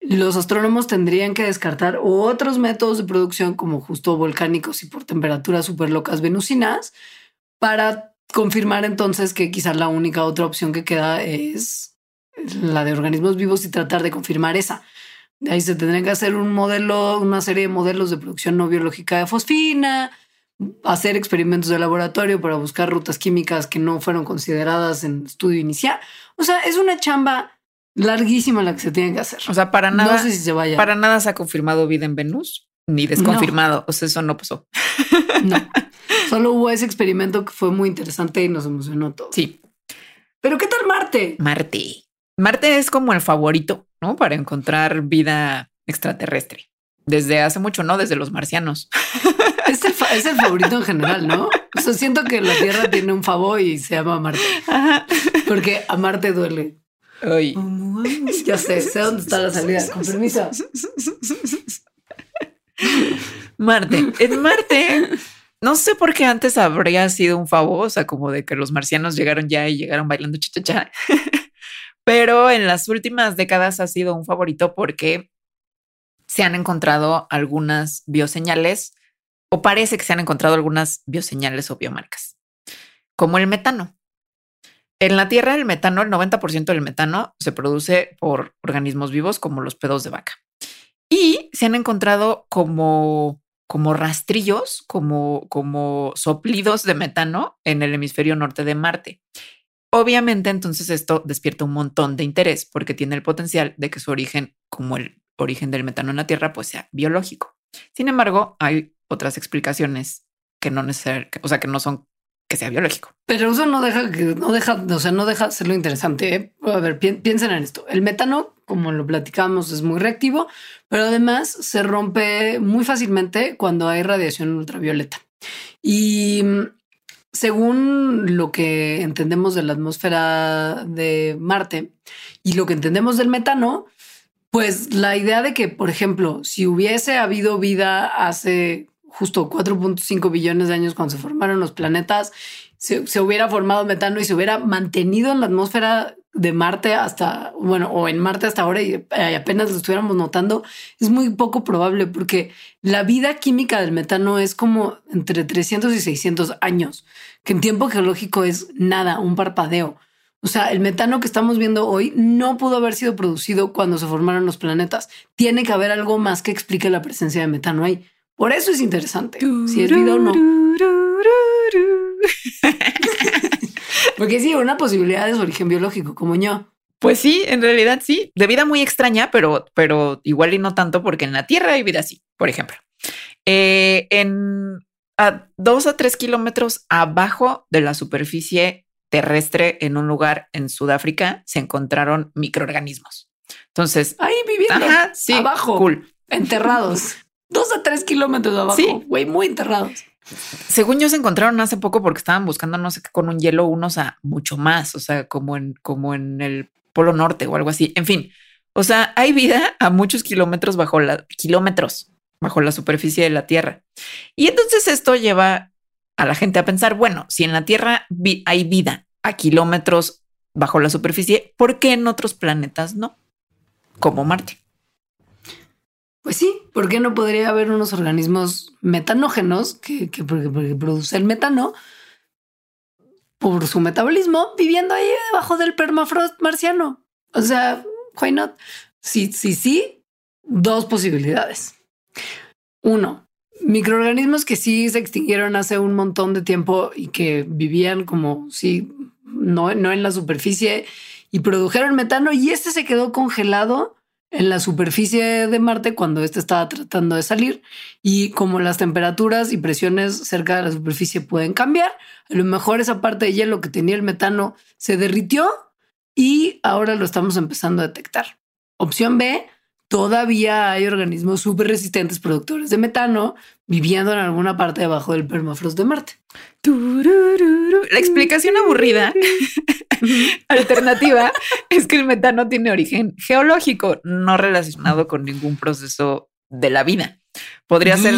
los astrónomos tendrían que descartar otros métodos de producción como justo volcánicos y por temperaturas súper locas venusinas para confirmar entonces que quizás la única otra opción que queda es la de organismos vivos y tratar de confirmar esa. De ahí se tendría que hacer un modelo, una serie de modelos de producción no biológica de fosfina, hacer experimentos de laboratorio para buscar rutas químicas que no fueron consideradas en estudio inicial. O sea, es una chamba larguísima la que se tiene que hacer. O sea, para nada. No sé si se vaya. Para nada se ha confirmado vida en Venus, ni desconfirmado. O sea, eso no pasó. No. Solo hubo ese experimento que fue muy interesante y nos emocionó todo. Sí. Pero ¿qué tal Marte? Marte. Marte es como el favorito, ¿no? Para encontrar vida extraterrestre. Desde hace mucho, ¿no? Desde los marcianos. Es el, es el favorito en general, ¿no? O sea, siento que la Tierra tiene un favor y se llama Marte. Porque a Marte duele. Ay. Ya sé, sé dónde está la salida. Con permiso. Marte. En Marte, no sé por qué antes habría sido un favor, o sea, como de que los marcianos llegaron ya y llegaron bailando chichacha. Pero en las últimas décadas ha sido un favorito porque se han encontrado algunas bioseñales o parece que se han encontrado algunas bioseñales o biomarcas, como el metano. En la Tierra, el metano, el 90% del metano se produce por organismos vivos como los pedos de vaca. Y se han encontrado como, como rastrillos, como, como soplidos de metano en el hemisferio norte de Marte. Obviamente, entonces esto despierta un montón de interés porque tiene el potencial de que su origen, como el origen del metano en la Tierra, pues sea biológico. Sin embargo, hay otras explicaciones que no necesariamente, o sea, que no son que sea biológico. Pero eso no deja que no deja, o sea, no deja de ser lo interesante. ¿eh? A ver, piensen en esto. El metano, como lo platicamos, es muy reactivo, pero además se rompe muy fácilmente cuando hay radiación ultravioleta. Y mm, según lo que entendemos de la atmósfera de Marte y lo que entendemos del metano, pues la idea de que, por ejemplo, si hubiese habido vida hace justo 4.5 billones de años cuando se formaron los planetas, se, hubiera formado metano y se hubiera mantenido en la atmósfera de Marte hasta, bueno, o en Marte hasta ahora y apenas lo estuviéramos notando, es muy poco probable porque la vida química del metano es como entre 300 y 600 años, que en tiempo geológico es nada, un parpadeo. O sea, el metano que estamos viendo hoy no pudo haber sido producido cuando se formaron los planetas. Tiene que haber algo más que explique la presencia de metano ahí. Por eso es interesante. Si es vida o no. Porque sí, una posibilidad de su origen biológico, como yo. Pues sí, en realidad sí, de vida muy extraña, pero, pero igual y no tanto, porque en la Tierra hay vida así, por ejemplo. Eh, en a dos a tres kilómetros abajo de la superficie terrestre, en un lugar en Sudáfrica, se encontraron microorganismos. Entonces, ahí viviendo sí, abajo, cool. enterrados dos a tres kilómetros de abajo, güey, muy enterrados. Según yo se encontraron hace poco porque estaban buscando no sé qué con un hielo unos a mucho más, o sea, como en como en el Polo Norte o algo así. En fin, o sea, hay vida a muchos kilómetros bajo la kilómetros bajo la superficie de la Tierra. Y entonces esto lleva a la gente a pensar, bueno, si en la Tierra hay vida a kilómetros bajo la superficie, ¿por qué en otros planetas no? Como Marte. Pues sí, ¿por qué no podría haber unos organismos metanógenos que, que, producen el metano por su metabolismo viviendo ahí debajo del permafrost marciano? O sea, why not? Sí, sí, sí, dos posibilidades. Uno, microorganismos que sí se extinguieron hace un montón de tiempo y que vivían como sí, no, no en la superficie y produjeron metano y este se quedó congelado en la superficie de Marte cuando este estaba tratando de salir y como las temperaturas y presiones cerca de la superficie pueden cambiar, a lo mejor esa parte de hielo que tenía el metano se derritió y ahora lo estamos empezando a detectar. Opción B, todavía hay organismos súper resistentes productores de metano viviendo en alguna parte debajo del permafrost de Marte. La explicación aburrida alternativa es que el metano tiene origen geológico, no relacionado con ningún proceso de la vida. Podría ser.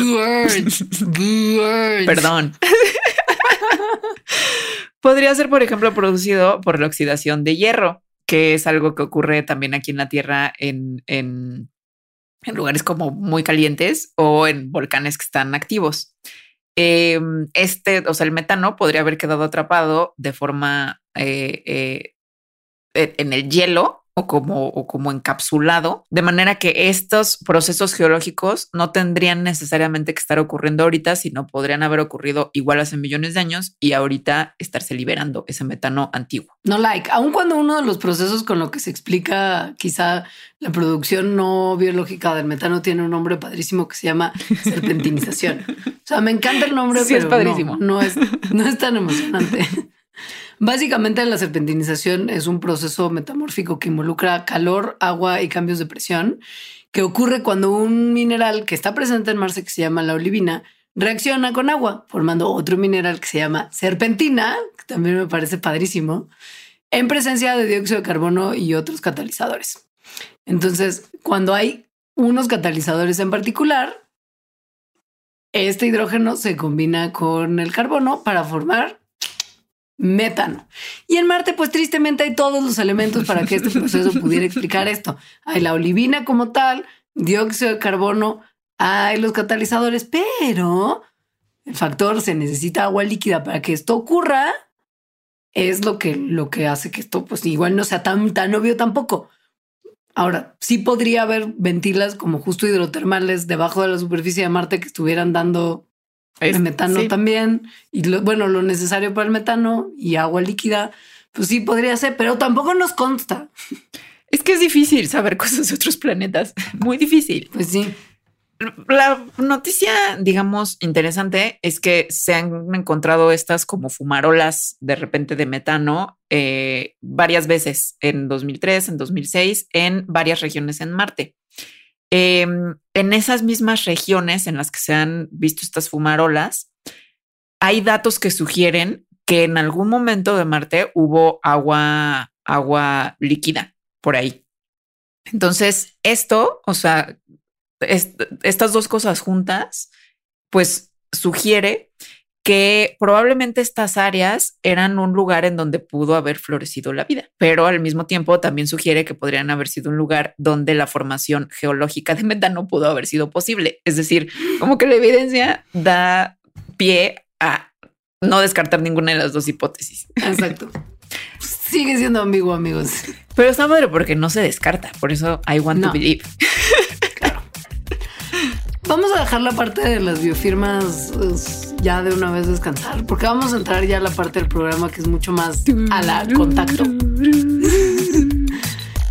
Perdón. Podría ser, por ejemplo, producido por la oxidación de hierro, que es algo que ocurre también aquí en la Tierra en, en, lugares como muy calientes o en volcanes que están activos. Em, este, o sea, el metano podría haber quedado atrapado de forma eh, eh, en el hielo o como, o como encapsulado, de manera que estos procesos geológicos no tendrían necesariamente que estar ocurriendo ahorita, sino podrían haber ocurrido igual hace millones de años y ahorita estarse liberando ese metano antiguo. No like, aun cuando uno de los procesos con lo que se explica quizá la producción no biológica del metano tiene un nombre padrísimo que se llama serpentinización. o sea, me encanta el nombre, pero es padrísimo. no, es, no es tan emocionante. Básicamente la serpentinización es un proceso metamórfico que involucra calor, agua y cambios de presión, que ocurre cuando un mineral que está presente en Marte, que se llama la olivina, reacciona con agua, formando otro mineral que se llama serpentina, que también me parece padrísimo, en presencia de dióxido de carbono y otros catalizadores. Entonces, cuando hay unos catalizadores en particular, este hidrógeno se combina con el carbono para formar metano. Y en Marte, pues tristemente hay todos los elementos para que este proceso pudiera explicar esto. Hay la olivina como tal, dióxido de carbono, hay los catalizadores, pero el factor se necesita agua líquida para que esto ocurra. Es lo que, lo que hace que esto, pues igual no sea tan, tan obvio tampoco. Ahora, sí podría haber ventilas como justo hidrotermales debajo de la superficie de Marte que estuvieran dando el metano también, y bueno, lo necesario para el metano y agua líquida, pues sí podría ser, pero tampoco nos consta. Es que es difícil saber cosas de otros planetas, muy difícil. Pues sí. La noticia, digamos, interesante es que se han encontrado estas como fumarolas de repente de metano eh, varias veces en 2003, en 2006, en varias regiones en Marte. Em, en esas mismas regiones en las que se han visto estas fumarolas, hay datos que sugieren que en algún momento de Marte hubo agua, agua líquida por ahí. Entonces, esto, o sea, estas dos cosas juntas, pues sugiere que probablemente estas áreas eran un lugar en donde pudo haber florecido la vida, pero al mismo tiempo también sugiere que podrían haber sido un lugar donde la formación geológica de metano pudo haber sido posible. Es decir, como que la evidencia da pie a no descartar ninguna de las dos hipótesis. Exacto. Sigue siendo ambiguo, amigos. Pero está madre porque no se descarta. Por eso I want to believe. Vamos a dejar la parte de las biofirmas pues, ya de una vez descansar, porque vamos a entrar ya a la parte del programa que es mucho más a la contacto.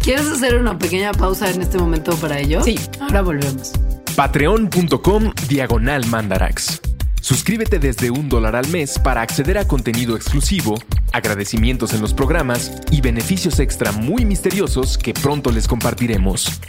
¿Quieres hacer una pequeña pausa en este momento para ello? Sí. Ahora volvemos. Patreon.com Diagonal Mandarax. Suscríbete desde un dólar al mes para acceder a contenido exclusivo, agradecimientos en los programas y beneficios extra muy misteriosos que pronto les compartiremos.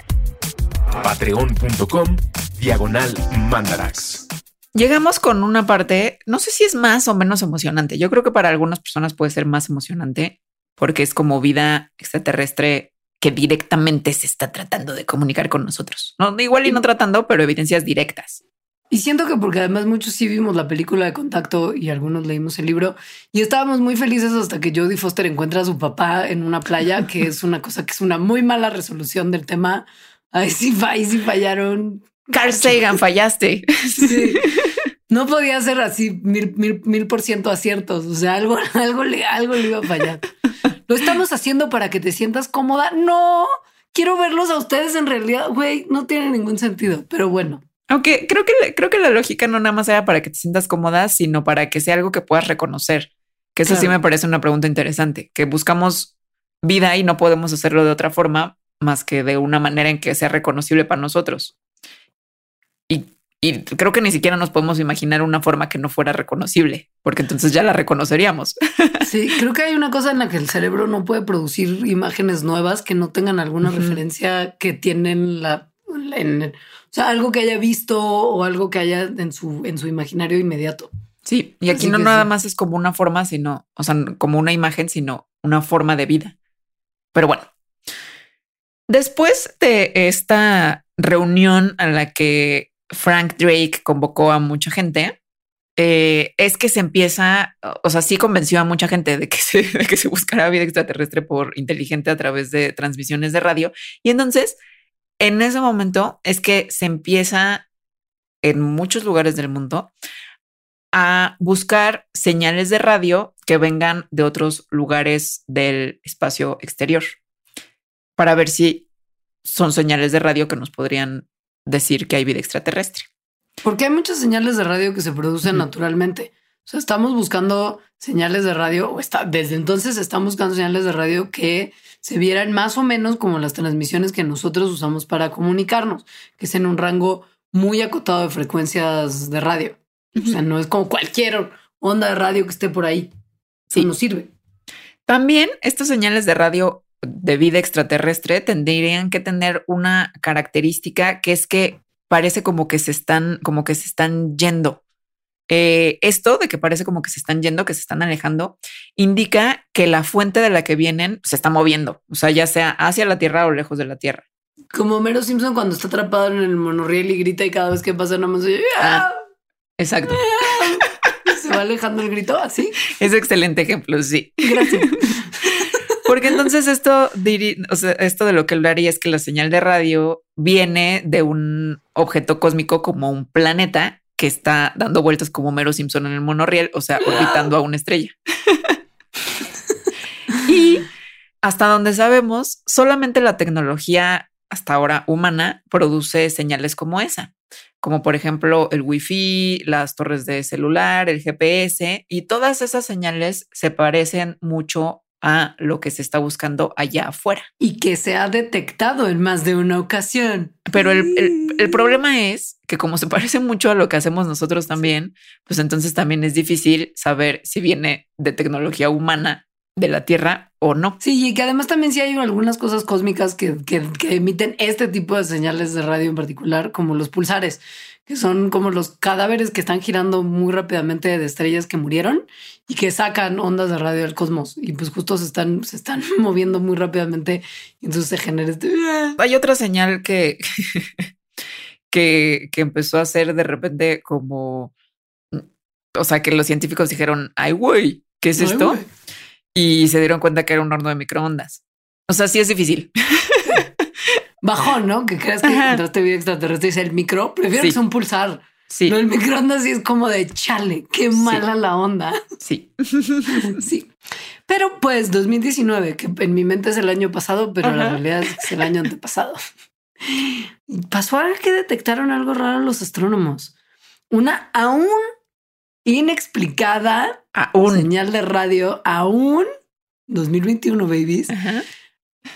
Patreon.com diagonal mandarax. Llegamos con una parte, no sé si es más o menos emocionante. Yo creo que para algunas personas puede ser más emocionante porque es como vida extraterrestre que directamente se está tratando de comunicar con nosotros. No, igual y no tratando, pero evidencias directas. Y siento que porque además muchos sí vimos la película de contacto y algunos leímos el libro y estábamos muy felices hasta que Jodie Foster encuentra a su papá en una playa, que es una cosa que es una muy mala resolución del tema. Ahí sí, ahí sí fallaron Carl Sagan, fallaste. No podía ser así mil, mil, mil por ciento aciertos. O sea, algo, algo, le, algo le iba a fallar. Lo estamos haciendo para que te sientas cómoda. No quiero verlos a ustedes en realidad. Güey, no tiene ningún sentido. Pero bueno, Aunque creo que, creo que la lógica no nada más era para que te sientas cómoda, sino para que sea algo que puedas reconocer. Que eso sí me parece una pregunta interesante, que buscamos vida y no podemos hacerlo de otra forma más que de una manera en que sea reconocible para nosotros. Y, y creo que ni siquiera nos podemos imaginar una forma que no fuera reconocible, porque entonces ya la reconoceríamos. Sí, creo que hay una cosa en la que el cerebro no puede producir imágenes nuevas que no tengan alguna referencia que tienen la, en, o sea, algo que haya visto o algo que haya en su, en su imaginario inmediato. Sí, y aquí no nada más es como una forma, sino, o sea, como una imagen, sino una forma de vida. Pero bueno, después de esta reunión a la que Frank Drake convocó a mucha gente, eh, es que se empieza, o sea, sí convenció a mucha gente de que se, de que se buscara vida extraterrestre por inteligente a través de transmisiones de radio. Y entonces, en ese momento es que se empieza en muchos lugares del mundo a buscar señales de radio que vengan de otros lugares del espacio exterior para ver si son señales de radio que nos podrían decir que hay vida extraterrestre. Porque hay muchas señales de radio que se producen naturalmente. O sea, estamos buscando señales de radio, o está, desde entonces estamos buscando señales de radio que se vieran más o menos como las transmisiones que nosotros usamos para comunicarnos, que es en un rango muy acotado de frecuencias de radio. O sea, no es como cualquier onda de radio que esté por ahí. Sí, nos sirve. También estas señales de radio de vida extraterrestre tendrían que tener una característica que es que parece como que se están, como que se están yendo. Eh, esto de que parece como que se están yendo, que se están alejando, indica que la fuente de la que vienen se está moviendo, o sea, ya sea hacia la Tierra o lejos de la Tierra. Como Mero Simpson cuando está atrapado en el monorriel y grita y cada vez que pasa nada más ah, exacto. se va alejando el grito así. Es excelente ejemplo, sí. Gracias. Porque entonces esto, o sea, esto de lo que hablaría es que la señal de radio viene de un objeto cósmico como un planeta que está dando vueltas como Mero Simpson en el monorriel, o sea, orbitando a una estrella. y hasta donde sabemos, solamente la tecnología hasta ahora humana produce señales como esa, como por ejemplo el wifi, las torres de celular, el GPS y todas esas señales se parecen mucho a lo que se está buscando allá afuera. Y que se ha detectado en más de una ocasión. Pero el, problema es que como se parece mucho a lo que hacemos nosotros también, pues entonces también es difícil saber si viene de tecnología humana de la Tierra o no. Sí, y que además también sí hay algunas cosas cósmicas que, que emiten este tipo de señales de radio en particular, como los pulsares que son como los cadáveres que están girando muy rápidamente de estrellas que murieron y que sacan ondas de radio del cosmos y pues justo se están, se están moviendo muy rápidamente y entonces se genera este... Hay otra señal que, que, que empezó a hacer de repente como... O sea, que los científicos dijeron, ay, güey, ¿qué es esto? Y se dieron cuenta que era un horno de microondas. O sea, sí es difícil. bajón, ¿no? Que creas que encontraste vida extraterrestre y el micro. Prefiero que sea un pulsar. Sí. El microondas sí es como de chale, qué mala la onda. Sí. sí. Pero pues 2019, que en mi mente es el año pasado, pero la realidad es el año antepasado. Pasó a que detectaron algo raro los astrónomos. Una aún inexplicada aún. señal de radio, aún 2021, babies.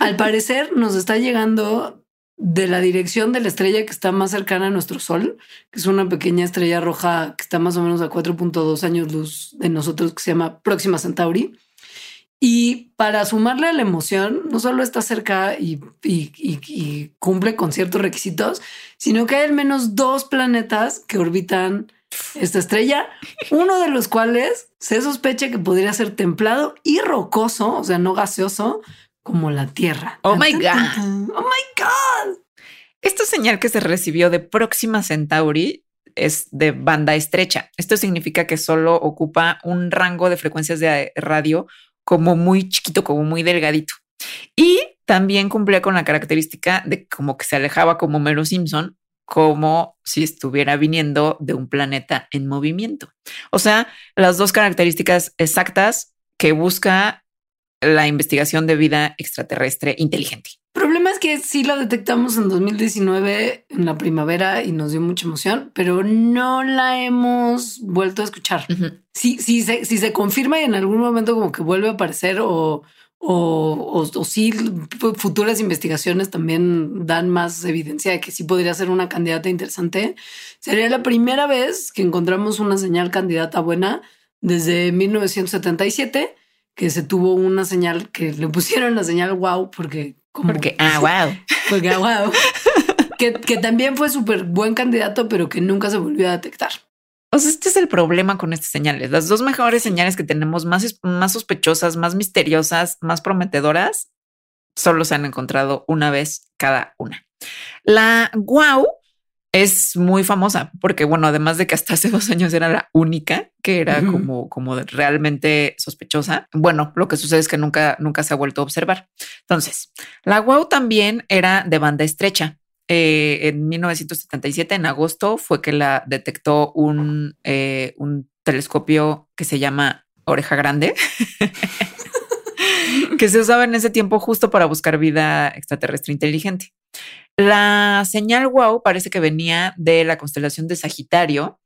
Al parecer nos está llegando de la dirección de la estrella que está más cercana a nuestro Sol, que es una pequeña estrella roja que está más o menos a 4.2 años luz de nosotros, que se llama Próxima Centauri. Y para sumarle a la emoción, no solo está cerca y, cumple con ciertos requisitos, sino que hay al menos dos planetas que orbitan esta estrella, uno de los cuales se sospecha que podría ser templado y rocoso, o sea, no gaseoso, como la Tierra. Oh my God. Oh my God. Esta señal que se recibió de Próxima Centauri es de banda estrecha. Esto significa que solo ocupa un rango de frecuencias de radio como muy chiquito, como muy delgadito. Y también cumplía con la característica de como que se alejaba como Mero Simpson, como si estuviera viniendo de un planeta en movimiento. O sea, las dos características exactas que busca la investigación de vida extraterrestre inteligente. Problema es que sí lo detectamos en 2019, en la primavera, y nos dio mucha emoción, pero no la hemos vuelto a escuchar. si, se, si se confirma y en algún momento como que vuelve a aparecer o, o, o, si futuras investigaciones también dan más evidencia de que sí podría ser una candidata interesante, sería la primera vez que encontramos una señal candidata buena desde 1977 que se tuvo una señal que le pusieron la señal wow porque como porque ah wow porque ah wow que, que también fue súper buen candidato pero que nunca se volvió a detectar. O sea, este es el problema con estas señales. Las dos mejores señales que tenemos más, más sospechosas, más misteriosas, más prometedoras, solo se han encontrado una vez cada una. La wow es muy famosa porque, bueno, además de que hasta hace dos años era la única que era como, como realmente sospechosa. Bueno, lo que sucede es que nunca, nunca se ha vuelto a observar. Entonces, la wow también era de banda estrecha. Eh, en 1977, en agosto, fue que la detectó un, eh, un telescopio que se llama Oreja Grande, que se usaba en ese tiempo justo para buscar vida extraterrestre inteligente. La señal wow parece que venía de la constelación de Sagitario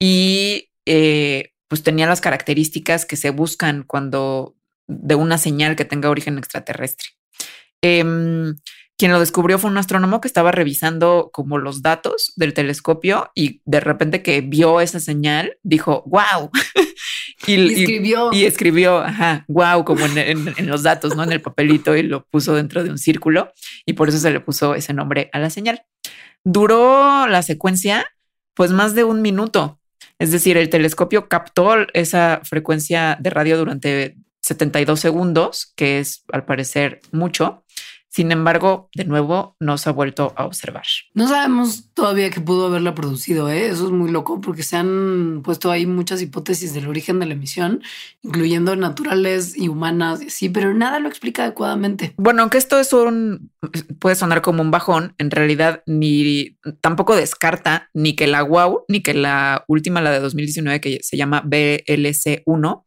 y eh, pues tenía las características que se buscan cuando de una señal que tenga origen extraterrestre. Em, quien lo descubrió fue un astrónomo que estaba revisando como los datos del telescopio y de repente que vio esa señal, dijo, wow. Y, escribió. Y, escribió, ajá, wow, como en, los datos, ¿no? En el papelito y lo puso dentro de un círculo y por eso se le puso ese nombre a la señal. Duró la secuencia pues más de un minuto. Es decir, el telescopio captó esa frecuencia de radio durante 72 segundos, que es al parecer mucho. Sin embargo, de nuevo, no se ha vuelto a observar. No sabemos todavía qué pudo haberla producido. ¿eh? Eso es muy loco porque se han puesto ahí muchas hipótesis del origen de la emisión, incluyendo naturales y humanas, sí, pero nada lo explica adecuadamente. Bueno, aunque esto es un puede sonar como un bajón, en realidad ni tampoco descarta ni que la WOW ni que la última, la de 2019, que se llama BLC1,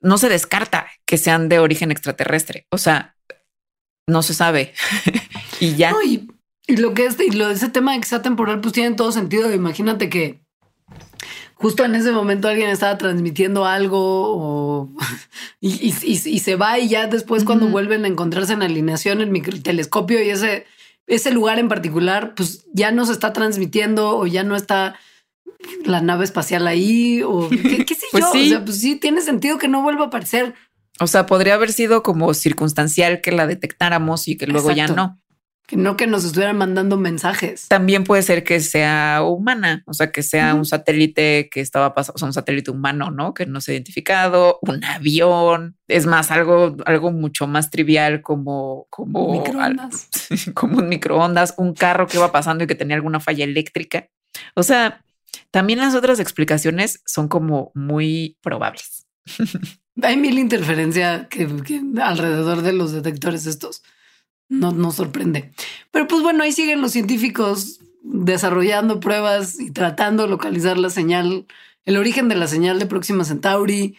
no se descarta que sean de origen extraterrestre. O sea, no se sabe y ya. y, lo que es y lo de ese tema de que sea temporal, pues tiene todo sentido. Imagínate que justo en ese momento alguien estaba transmitiendo algo y, se va y ya después cuando vuelven a encontrarse en alineación el microtelescopio y ese, ese lugar en particular, pues ya no se está transmitiendo o ya no está la nave espacial ahí o qué, sé pues yo. O sea, pues sí tiene sentido que no vuelva a aparecer. O sea, podría haber sido como circunstancial que la detectáramos y que luego ya no. Que no que nos estuvieran mandando mensajes. También puede ser que sea humana, o sea, que sea un satélite que estaba pasando, o sea, un satélite humano, ¿no? Que no se ha identificado, un avión. Es más, algo, algo mucho más trivial como, como, microondas. como un microondas, un carro que iba pasando y que tenía alguna falla eléctrica. O sea, también las otras explicaciones son como muy probables. Hay mil interferencia que, alrededor de los detectores estos. No nos sorprende. Pero pues bueno, ahí siguen los científicos desarrollando pruebas y tratando de localizar la señal, el origen de la señal de Próxima Centauri.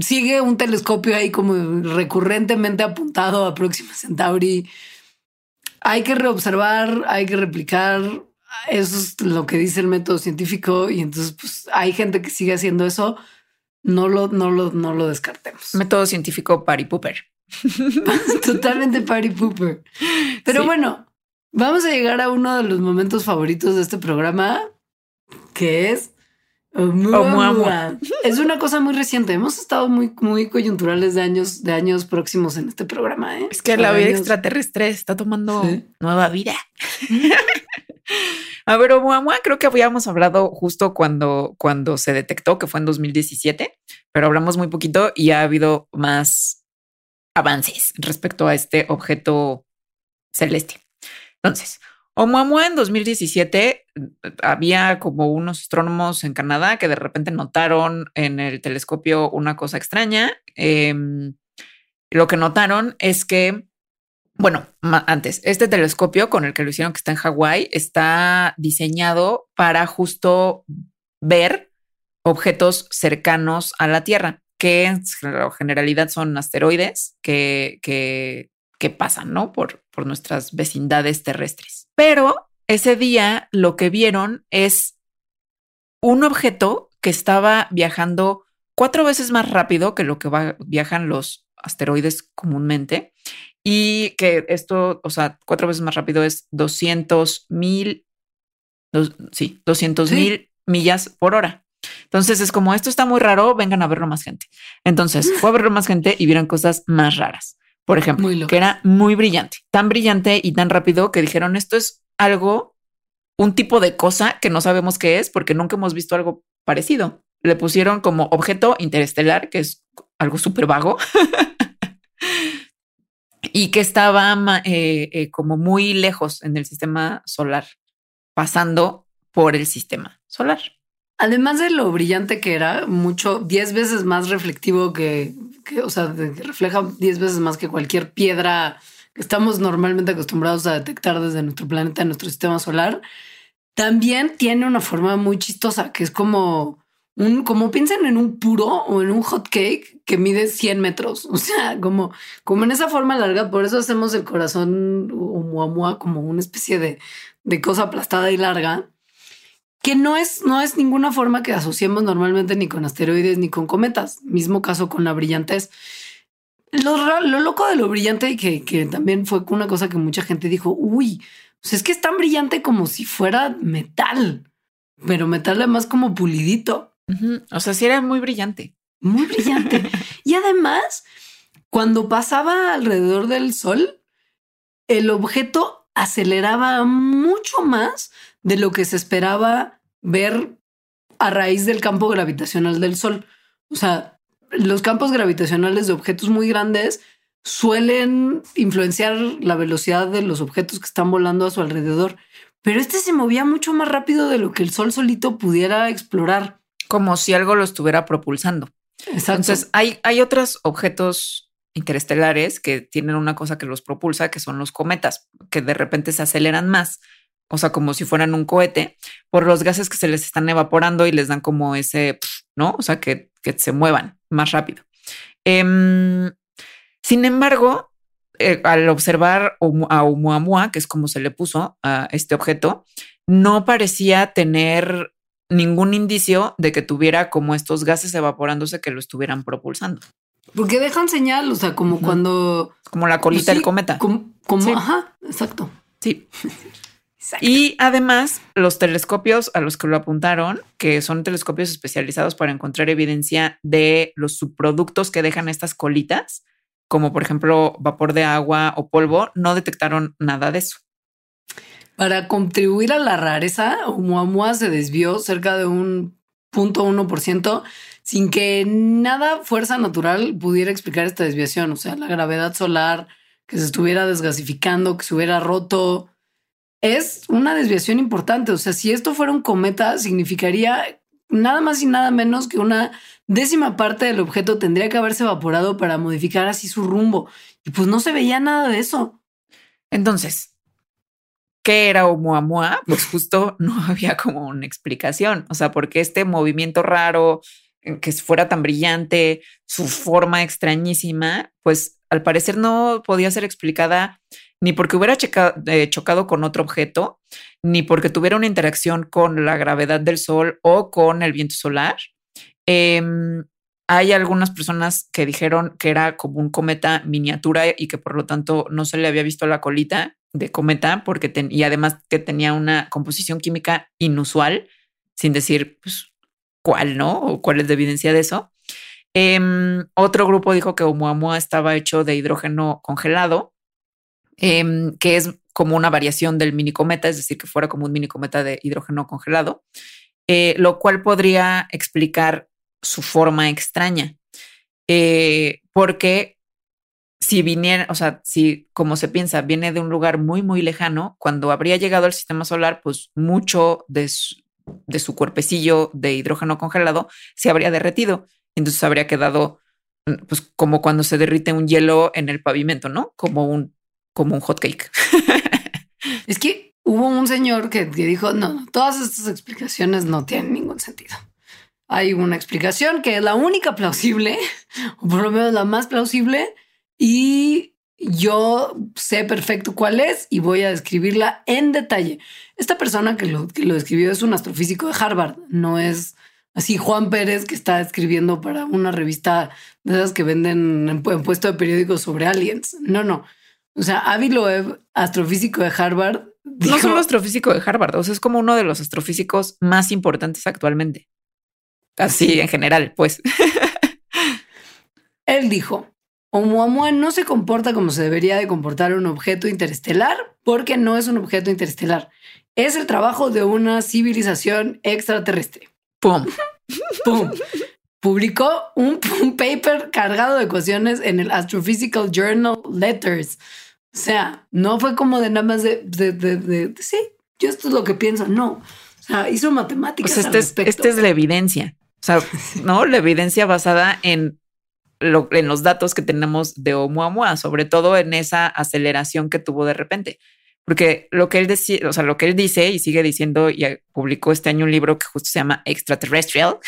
Sigue un telescopio ahí como recurrentemente apuntado a Próxima Centauri. Hay que reobservar, hay que replicar. Eso es lo que dice el método científico y entonces pues hay gente que sigue haciendo eso no lo, no lo, no lo descartemos. Método científico party pooper. Totalmente party pooper. Pero bueno, vamos a llegar a uno de los momentos favoritos de este programa, que es Es una cosa muy reciente. Hemos estado muy, muy coyunturales de años, de años próximos en este programa. ¿eh? Es que la vida extraterrestre está tomando nueva vida. A ver, Oumuamua, creo que habíamos hablado justo cuando, cuando se detectó, que fue en 2017, pero hablamos muy poquito y ha habido más avances respecto a este objeto celeste. Entonces, Oumuamua en 2017 había como unos astrónomos en Canadá que de repente notaron en el telescopio una cosa extraña. Em, lo que notaron es que bueno, antes, este telescopio con el que lo hicieron que está en Hawái está diseñado para justo ver objetos cercanos a la Tierra, que en generalidad son asteroides que, que, que pasan, ¿no? Por, por nuestras vecindades terrestres. Pero ese día lo que vieron es un objeto que estaba viajando cuatro veces más rápido que lo que viajan los asteroides comúnmente y que esto, o sea, cuatro veces más rápido es 200 mil, sí, 200 mil millas por hora. Entonces es como esto está muy raro, vengan a verlo más gente. Entonces fue a verlo más gente y vieron cosas más raras. Por ejemplo, que era muy brillante, tan brillante y tan rápido que dijeron esto es algo, un tipo de cosa que no sabemos qué es porque nunca hemos visto algo parecido. Le pusieron como objeto interestelar, que es algo súper vago. y que estaba eh, eh, como muy lejos en el sistema solar, pasando por el sistema solar. Además de lo brillante que era, mucho, 10 veces más reflectivo que, o sea, que refleja 10 veces más que cualquier piedra que estamos normalmente acostumbrados a detectar desde nuestro planeta, nuestro sistema solar, también tiene una forma muy chistosa, que es como un, como piensen en un puro o en un hot cake que mide 100 metros. O sea, como, como en esa forma larga. Por eso hacemos el corazón o muamua como una especie de, de cosa aplastada y larga que no es, no es ninguna forma que asociemos normalmente ni con asteroides ni con cometas. Mismo caso con la brillantez. Lo, lo loco de lo brillante que, que, también fue una cosa que mucha gente dijo, uy, pues es que es tan brillante como si fuera metal, pero metal además como pulidito. O sea, sí era muy brillante. Muy brillante. y además, cuando pasaba alrededor del sol, el objeto aceleraba mucho más de lo que se esperaba ver a raíz del campo gravitacional del Sol. O sea, los campos gravitacionales de objetos muy grandes suelen influenciar la velocidad de los objetos que están volando a su alrededor, pero este se movía mucho más rápido de lo que el Sol solito pudiera explorar. Como si algo lo estuviera propulsando. Entonces, hay, hay otros objetos interestelares que tienen una cosa que los propulsa, que son los cometas, que de repente se aceleran más o sea, como si fueran un cohete, por los gases que se les están evaporando y les dan como ese, ¿no? O sea, que, se muevan más rápido. Em, sin embargo, eh, al observar a Oumuamua, que es como se le puso a este objeto, no parecía tener ningún indicio de que tuviera como estos gases evaporándose que lo estuvieran propulsando. Porque dejan señal, o sea, como cuando... Como la colita pues del cometa. Como, ajá, exacto. Sí. Y además, los telescopios a los que lo apuntaron, que son telescopios especializados para encontrar evidencia de los subproductos que dejan estas colitas, como por ejemplo vapor de agua o polvo, no detectaron nada de eso. Para contribuir a la rareza, Oumuamua se desvió cerca de un punto uno por ciento sin que nada fuerza natural pudiera explicar esta desviación. O sea, la gravedad solar, que se estuviera desgasificando, que se hubiera roto, es una desviación importante. O sea, si esto fuera un cometa, significaría nada más y nada menos que una décima parte del objeto tendría que haberse evaporado para modificar así su rumbo. Y pues no se veía nada de eso. Entonces, ¿qué era Oumuamua? Pues justo no había como una explicación. O sea, porque este movimiento raro, eh, que fuera tan brillante, su forma extrañísima, pues al parecer no podía ser explicada ni porque hubiera eh, chocado con otro objeto, ni porque tuviera una interacción con la gravedad del Sol o con el viento solar. Em, hay algunas personas que dijeron que era como un cometa miniatura y que por lo tanto no se le había visto la colita de cometa porque y además que tenía una composición química inusual, sin decir pues, cuál, ¿no? O cuál es la evidencia de eso. Em, otro grupo dijo que Oumuamua estaba hecho de hidrógeno congelado Em, que es como una variación del mini cometa, es decir, que fuera como un mini cometa de hidrógeno congelado, eh, lo cual podría explicar su forma extraña. Eh, porque si viniera, o sea, si como se piensa, viene de un lugar muy, muy lejano, cuando habría llegado al sistema solar, pues mucho de su, de cuerpecillo de hidrógeno congelado se habría derretido. Entonces habría quedado, pues como cuando se derrite un hielo en el pavimento, ¿no? Como un como un hot cake. es que hubo un señor que, dijo, no, todas estas explicaciones no tienen ningún sentido. Hay una explicación que es la única plausible, o por lo menos la más plausible, y, yo sé perfecto cuál es y voy a describirla en detalle. Esta persona que lo, que lo escribió es un astrofísico de Harvard, no es así Juan Pérez que está escribiendo para una revista de esas que venden en, puesto de periódicos sobre aliens. No, no. O sea, Avi Loeb, astrofísico de Harvard. no solo astrofísico de Harvard, o sea, es como uno de los astrofísicos más importantes actualmente. Así en general, pues. Él dijo, Oumuamua no se comporta como se debería de comportar un objeto interestelar porque no es un objeto interestelar. Es el trabajo de una civilización extraterrestre. ¡Pum! ¡Pum! Publicó un, paper cargado de ecuaciones en el Astrophysical Journal Letters. O sea, no fue como de nada más de, de, sí, yo esto es lo que pienso. No. O sea, hizo matemáticas. Pues este, esta es la evidencia. O sea, no la evidencia basada en en los datos que tenemos de Oumuamua, sobre todo en esa aceleración que tuvo de repente. Porque lo que él decía, o sea, lo que él dice y sigue diciendo, y publicó este año un libro que justo se llama Extraterrestrial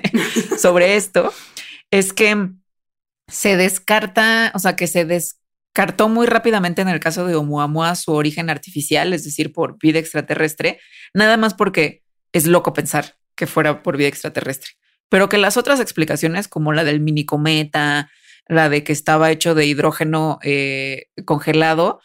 sobre esto, es que se descarta, o sea, que se descartó muy rápidamente en el caso de Oumuamua su origen artificial, es decir, por vida extraterrestre, nada más porque es loco pensar que fuera por vida extraterrestre pero que las otras explicaciones, como la del mini cometa, la de que estaba hecho de hidrógeno eh, congelado,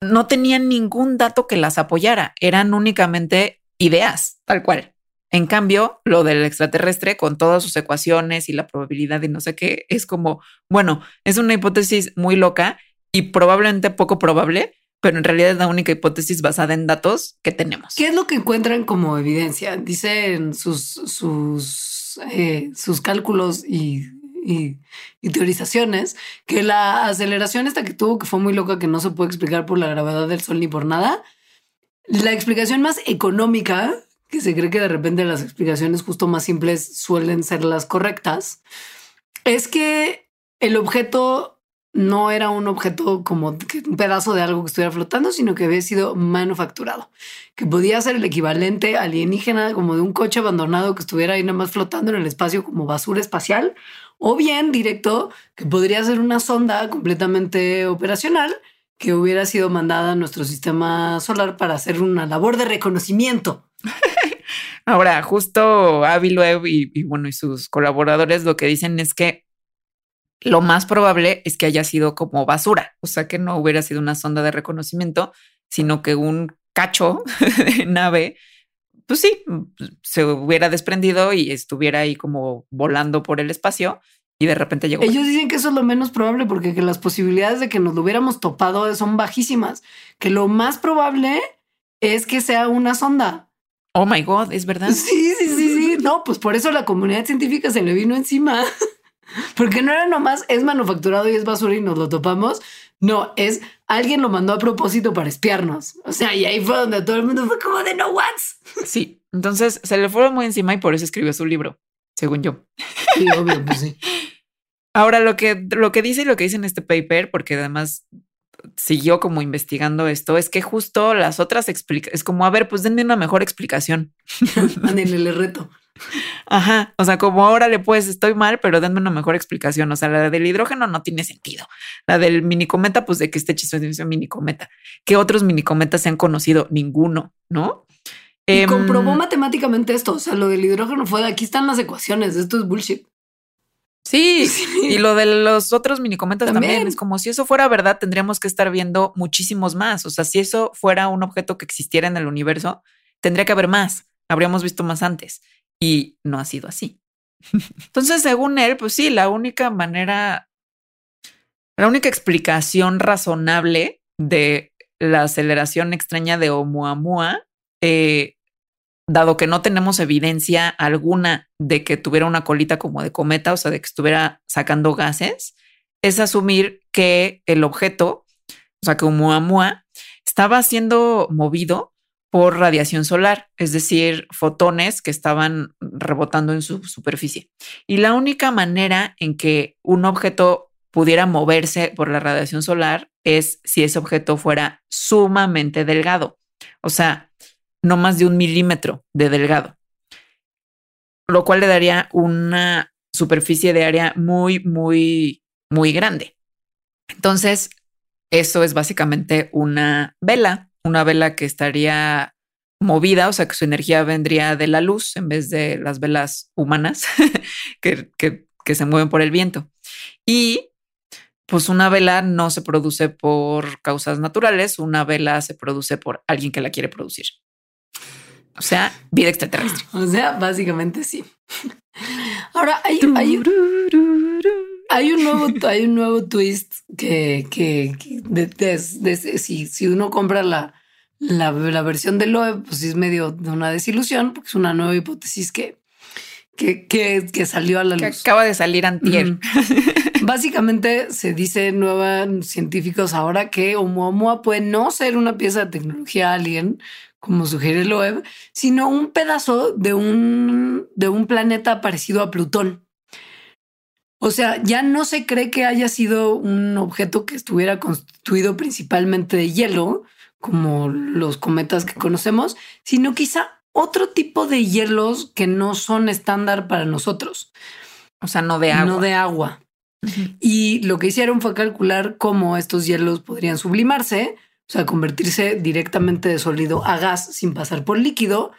no tenían ningún dato que las apoyara, eran únicamente ideas, tal cual. En cambio, lo del extraterrestre, con todas sus ecuaciones y la probabilidad y no sé qué, es como, bueno, es una hipótesis muy loca y probablemente poco probable, pero en realidad es la única hipótesis basada en datos que tenemos. ¿Qué es lo que encuentran como evidencia? Dicen sus, sus eh, sus cálculos y, teorizaciones, que la aceleración esta que tuvo, que fue muy loca, que no se puede explicar por la gravedad del Sol ni por nada, la explicación más económica, que se cree que de repente las explicaciones justo más simples suelen ser las correctas, es que el objeto no era un objeto como un pedazo de algo que estuviera flotando, sino que había sido manufacturado, que podía ser el equivalente alienígena como de un coche abandonado que estuviera ahí nada más flotando en el espacio como basura espacial, o bien directo, que podría ser una sonda completamente operacional que hubiera sido mandada a nuestro sistema solar para hacer una labor de reconocimiento. Ahora, justo Avi Loeb y, y bueno, y sus colaboradores lo que dicen es que lo más probable es que haya sido como basura, o sea que no hubiera sido una sonda de reconocimiento, sino que un cacho de nave, pues sí, se hubiera desprendido y estuviera ahí como volando por el espacio y de repente llegó. Ellos dicen que eso es lo menos probable porque que las posibilidades de que nos lo hubiéramos topado son bajísimas, que lo más probable es que sea una sonda. Oh my God, es verdad. Sí, sí, sí, sí. No, pues por eso la comunidad científica se le vino encima. Porque no era nomás es manufacturado y es basura y nos lo topamos. No, es alguien lo mandó a propósito para espiarnos. O sea, y ahí fue donde todo el mundo fue como de no what's. Sí, entonces se le fueron muy encima y por eso escribió su libro, según yo. Sí, obvio, pues sí. Ahora, lo que, lo que dice y lo que dice en este paper, porque además siguió como investigando esto, es que justo las otras explica, es como, a ver, pues denme una mejor explicación. Mándenle el reto. Ajá, o sea, como ahora le puedes, estoy mal, pero denme una mejor explicación. O sea, la del hidrógeno no tiene sentido. La del minicometa, pues de que este hechizo es un minicometa. ¿Qué otros minicometas se han conocido? Ninguno, ¿no? Y em, comprobó matemáticamente esto. O sea, lo del hidrógeno fue de aquí están las ecuaciones. Esto es bullshit. Sí, y lo de los otros minicometas también. Es como si eso fuera verdad, tendríamos que estar viendo muchísimos más. O sea, si eso fuera un objeto que existiera en el universo, tendría que haber más. Habríamos visto más antes y no ha sido así. Entonces, según él, pues sí, la única manera, la única explicación razonable de la aceleración extraña de Oumuamua, eh, dado que no tenemos evidencia alguna de que tuviera una colita como de cometa, o sea, de que estuviera sacando gases, es asumir que el objeto, o sea, que Oumuamua estaba siendo movido por radiación solar, es decir, fotones que estaban rebotando en su superficie. Y la única manera en que un objeto pudiera moverse por la radiación solar es si ese objeto fuera sumamente delgado, o sea, no más de un milímetro de delgado, lo cual le daría una superficie de área muy, muy, muy grande. Entonces, eso es básicamente una vela, una vela que estaría movida, o sea que su energía vendría de la luz en vez de las velas humanas que, que, que se mueven por el viento. Y pues una vela no se produce por causas naturales, una vela se produce por alguien que la quiere producir. O sea, vida extraterrestre. O sea, básicamente sí. Ahora hay, hay, un nuevo, hay un nuevo twist que, que, si, si, uno compra la, la, la, versión de Loeb, pues es medio de una desilusión, porque es una nueva hipótesis que, que, que, salió a la luz. acaba de salir antier. Básicamente se dice nueva científicos ahora que Oumuamua puede no ser una pieza de tecnología alien, como sugiere Loeb, sino un pedazo de un, de un planeta parecido a Plutón. O sea, ya no se cree que haya sido un objeto que estuviera constituido principalmente de hielo, como los cometas que conocemos, sino quizá otro tipo de hielos que no son estándar para nosotros. O sea, no de agua. No de agua. Y lo que hicieron fue calcular cómo estos hielos podrían sublimarse, o sea, convertirse directamente de sólido a gas sin pasar por líquido,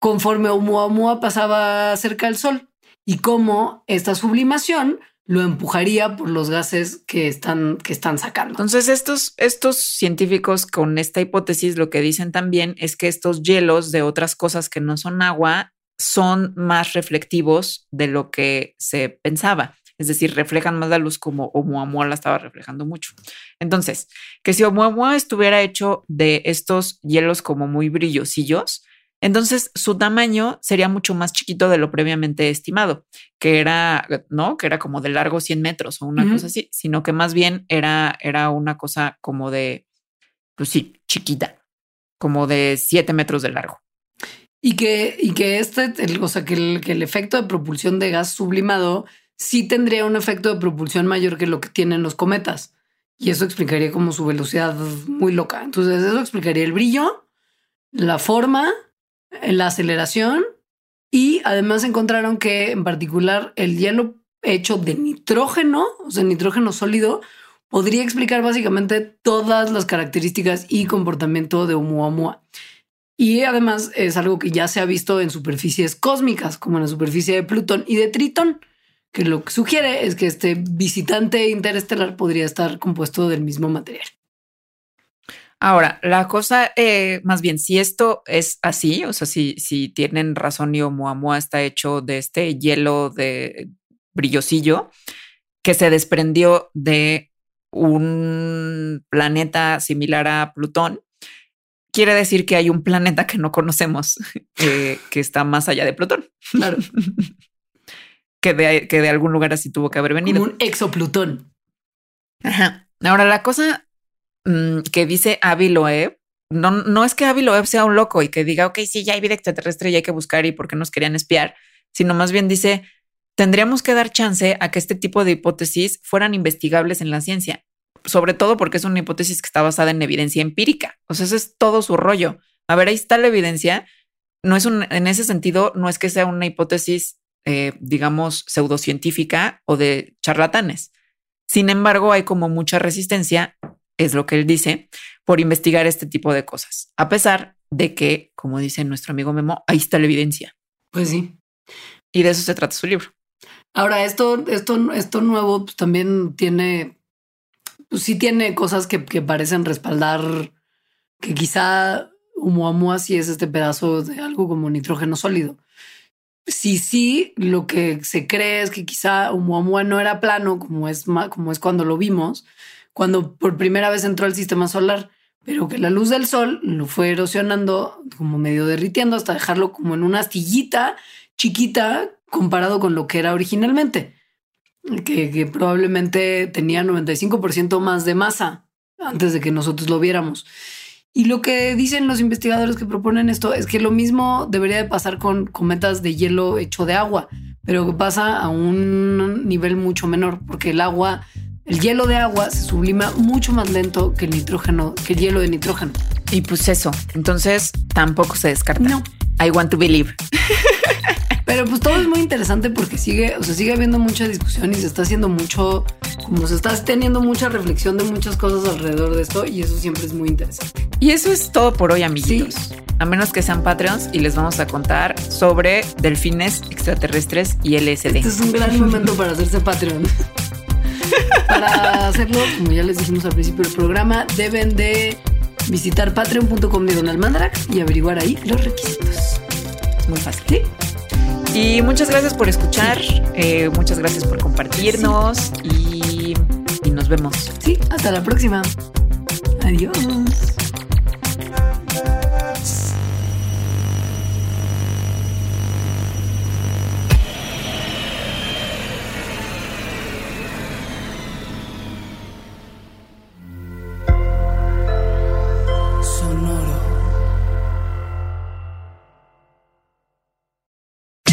conforme Oumuamua pasaba cerca del Sol, y cómo esta sublimación lo empujaría por los gases que están, que están sacando. Entonces, estos, estos científicos con esta hipótesis lo que dicen también es que estos hielos de otras cosas que no son agua son más reflectivos de lo que se pensaba es decir, reflejan más la luz como Oumuamua la estaba reflejando mucho. Entonces, que si Oumuamua estuviera hecho de estos hielos como muy brillosillos, entonces su tamaño sería mucho más chiquito de lo previamente estimado, que era, ¿no? Que era como de largo 100 metros o una cosa así, sino que más bien era, era una cosa como de, pues sí, chiquita, como de 7 metros de largo. Y que, y que este, o sea, que el, que el efecto de propulsión de gas sublimado sí tendría un efecto de propulsión mayor que lo que tienen los cometas. Y eso explicaría como su velocidad muy loca. Entonces eso explicaría el brillo, la forma, la aceleración y además encontraron que en particular el hielo hecho de nitrógeno, o sea, nitrógeno sólido, podría explicar básicamente todas las características y comportamiento de Oumuamua. Y además es algo que ya se ha visto en superficies cósmicas, como en la superficie de Plutón y de Tritón que lo que sugiere es que este visitante interestelar podría estar compuesto del mismo material. Ahora, la cosa, eh, más bien, si esto es así, o sea, si, si tienen razón y Oumuamua está hecho de este hielo de brillosillo que se desprendió de un planeta similar a Plutón, quiere decir que hay un planeta que no conocemos eh, que está más allá de Plutón. Claro. que de, que de algún lugar así tuvo que haber venido. un exoplutón. Ajá. Ahora, la cosa mm, que dice Avi Loeb, no, no es que Avi Loeb sea un loco y que diga, ok, sí, ya hay vida extraterrestre y hay que buscar y por qué nos querían espiar, sino más bien dice, tendríamos que dar chance a que este tipo de hipótesis fueran investigables en la ciencia, sobre todo porque es una hipótesis que está basada en evidencia empírica. O sea, ese es todo su rollo. A ver, ahí está la evidencia. No es un, en ese sentido, no es que sea una hipótesis eh, digamos, pseudocientífica o de charlatanes. Sin embargo, hay como mucha resistencia, es lo que él dice, por investigar este tipo de cosas, a pesar de que, como dice nuestro amigo Memo, ahí está la evidencia. Pues sí. Y de eso se trata su libro. Ahora, esto, esto, esto nuevo pues, también tiene, pues sí tiene cosas que, que parecen respaldar que quizá Oumuamua sí es este pedazo de algo como nitrógeno sólido sí, sí, lo que se cree es que quizá Oumuamua no era plano, como es, como es cuando lo vimos, cuando por primera vez entró al sistema solar, pero que la luz del sol lo fue erosionando, como medio derritiendo, hasta dejarlo como en una astillita chiquita comparado con lo que era originalmente, que, probablemente tenía 95% más de masa antes de que nosotros lo viéramos. Y lo que dicen los investigadores que proponen esto es que lo mismo debería de pasar con cometas de hielo hecho de agua, pero que pasa a un nivel mucho menor, porque el agua, el hielo de agua se sublima mucho más lento que el nitrógeno, que el hielo de nitrógeno. Y pues eso, entonces tampoco se descarta. No. I want to believe. Pero pues todo es muy interesante porque sigue, o sea, sigue habiendo mucha discusión y se está haciendo mucho, como se está teniendo mucha reflexión de muchas cosas alrededor de esto y eso siempre es muy interesante. Y eso es todo por hoy, amiguitos. A menos que sean Patreons y les vamos a contar sobre delfines extraterrestres y LSD. Este es un gran momento para hacerse Patreon. Para hacerlo, como ya les dijimos al principio del programa, deben de visitar patreon.com de Donald Mandrax y averiguar ahí los requisitos. Es muy fácil. ¿Sí? Y muchas gracias por escuchar, eh, muchas gracias por compartirnos y, y nos vemos. Sí, hasta la próxima. Adiós.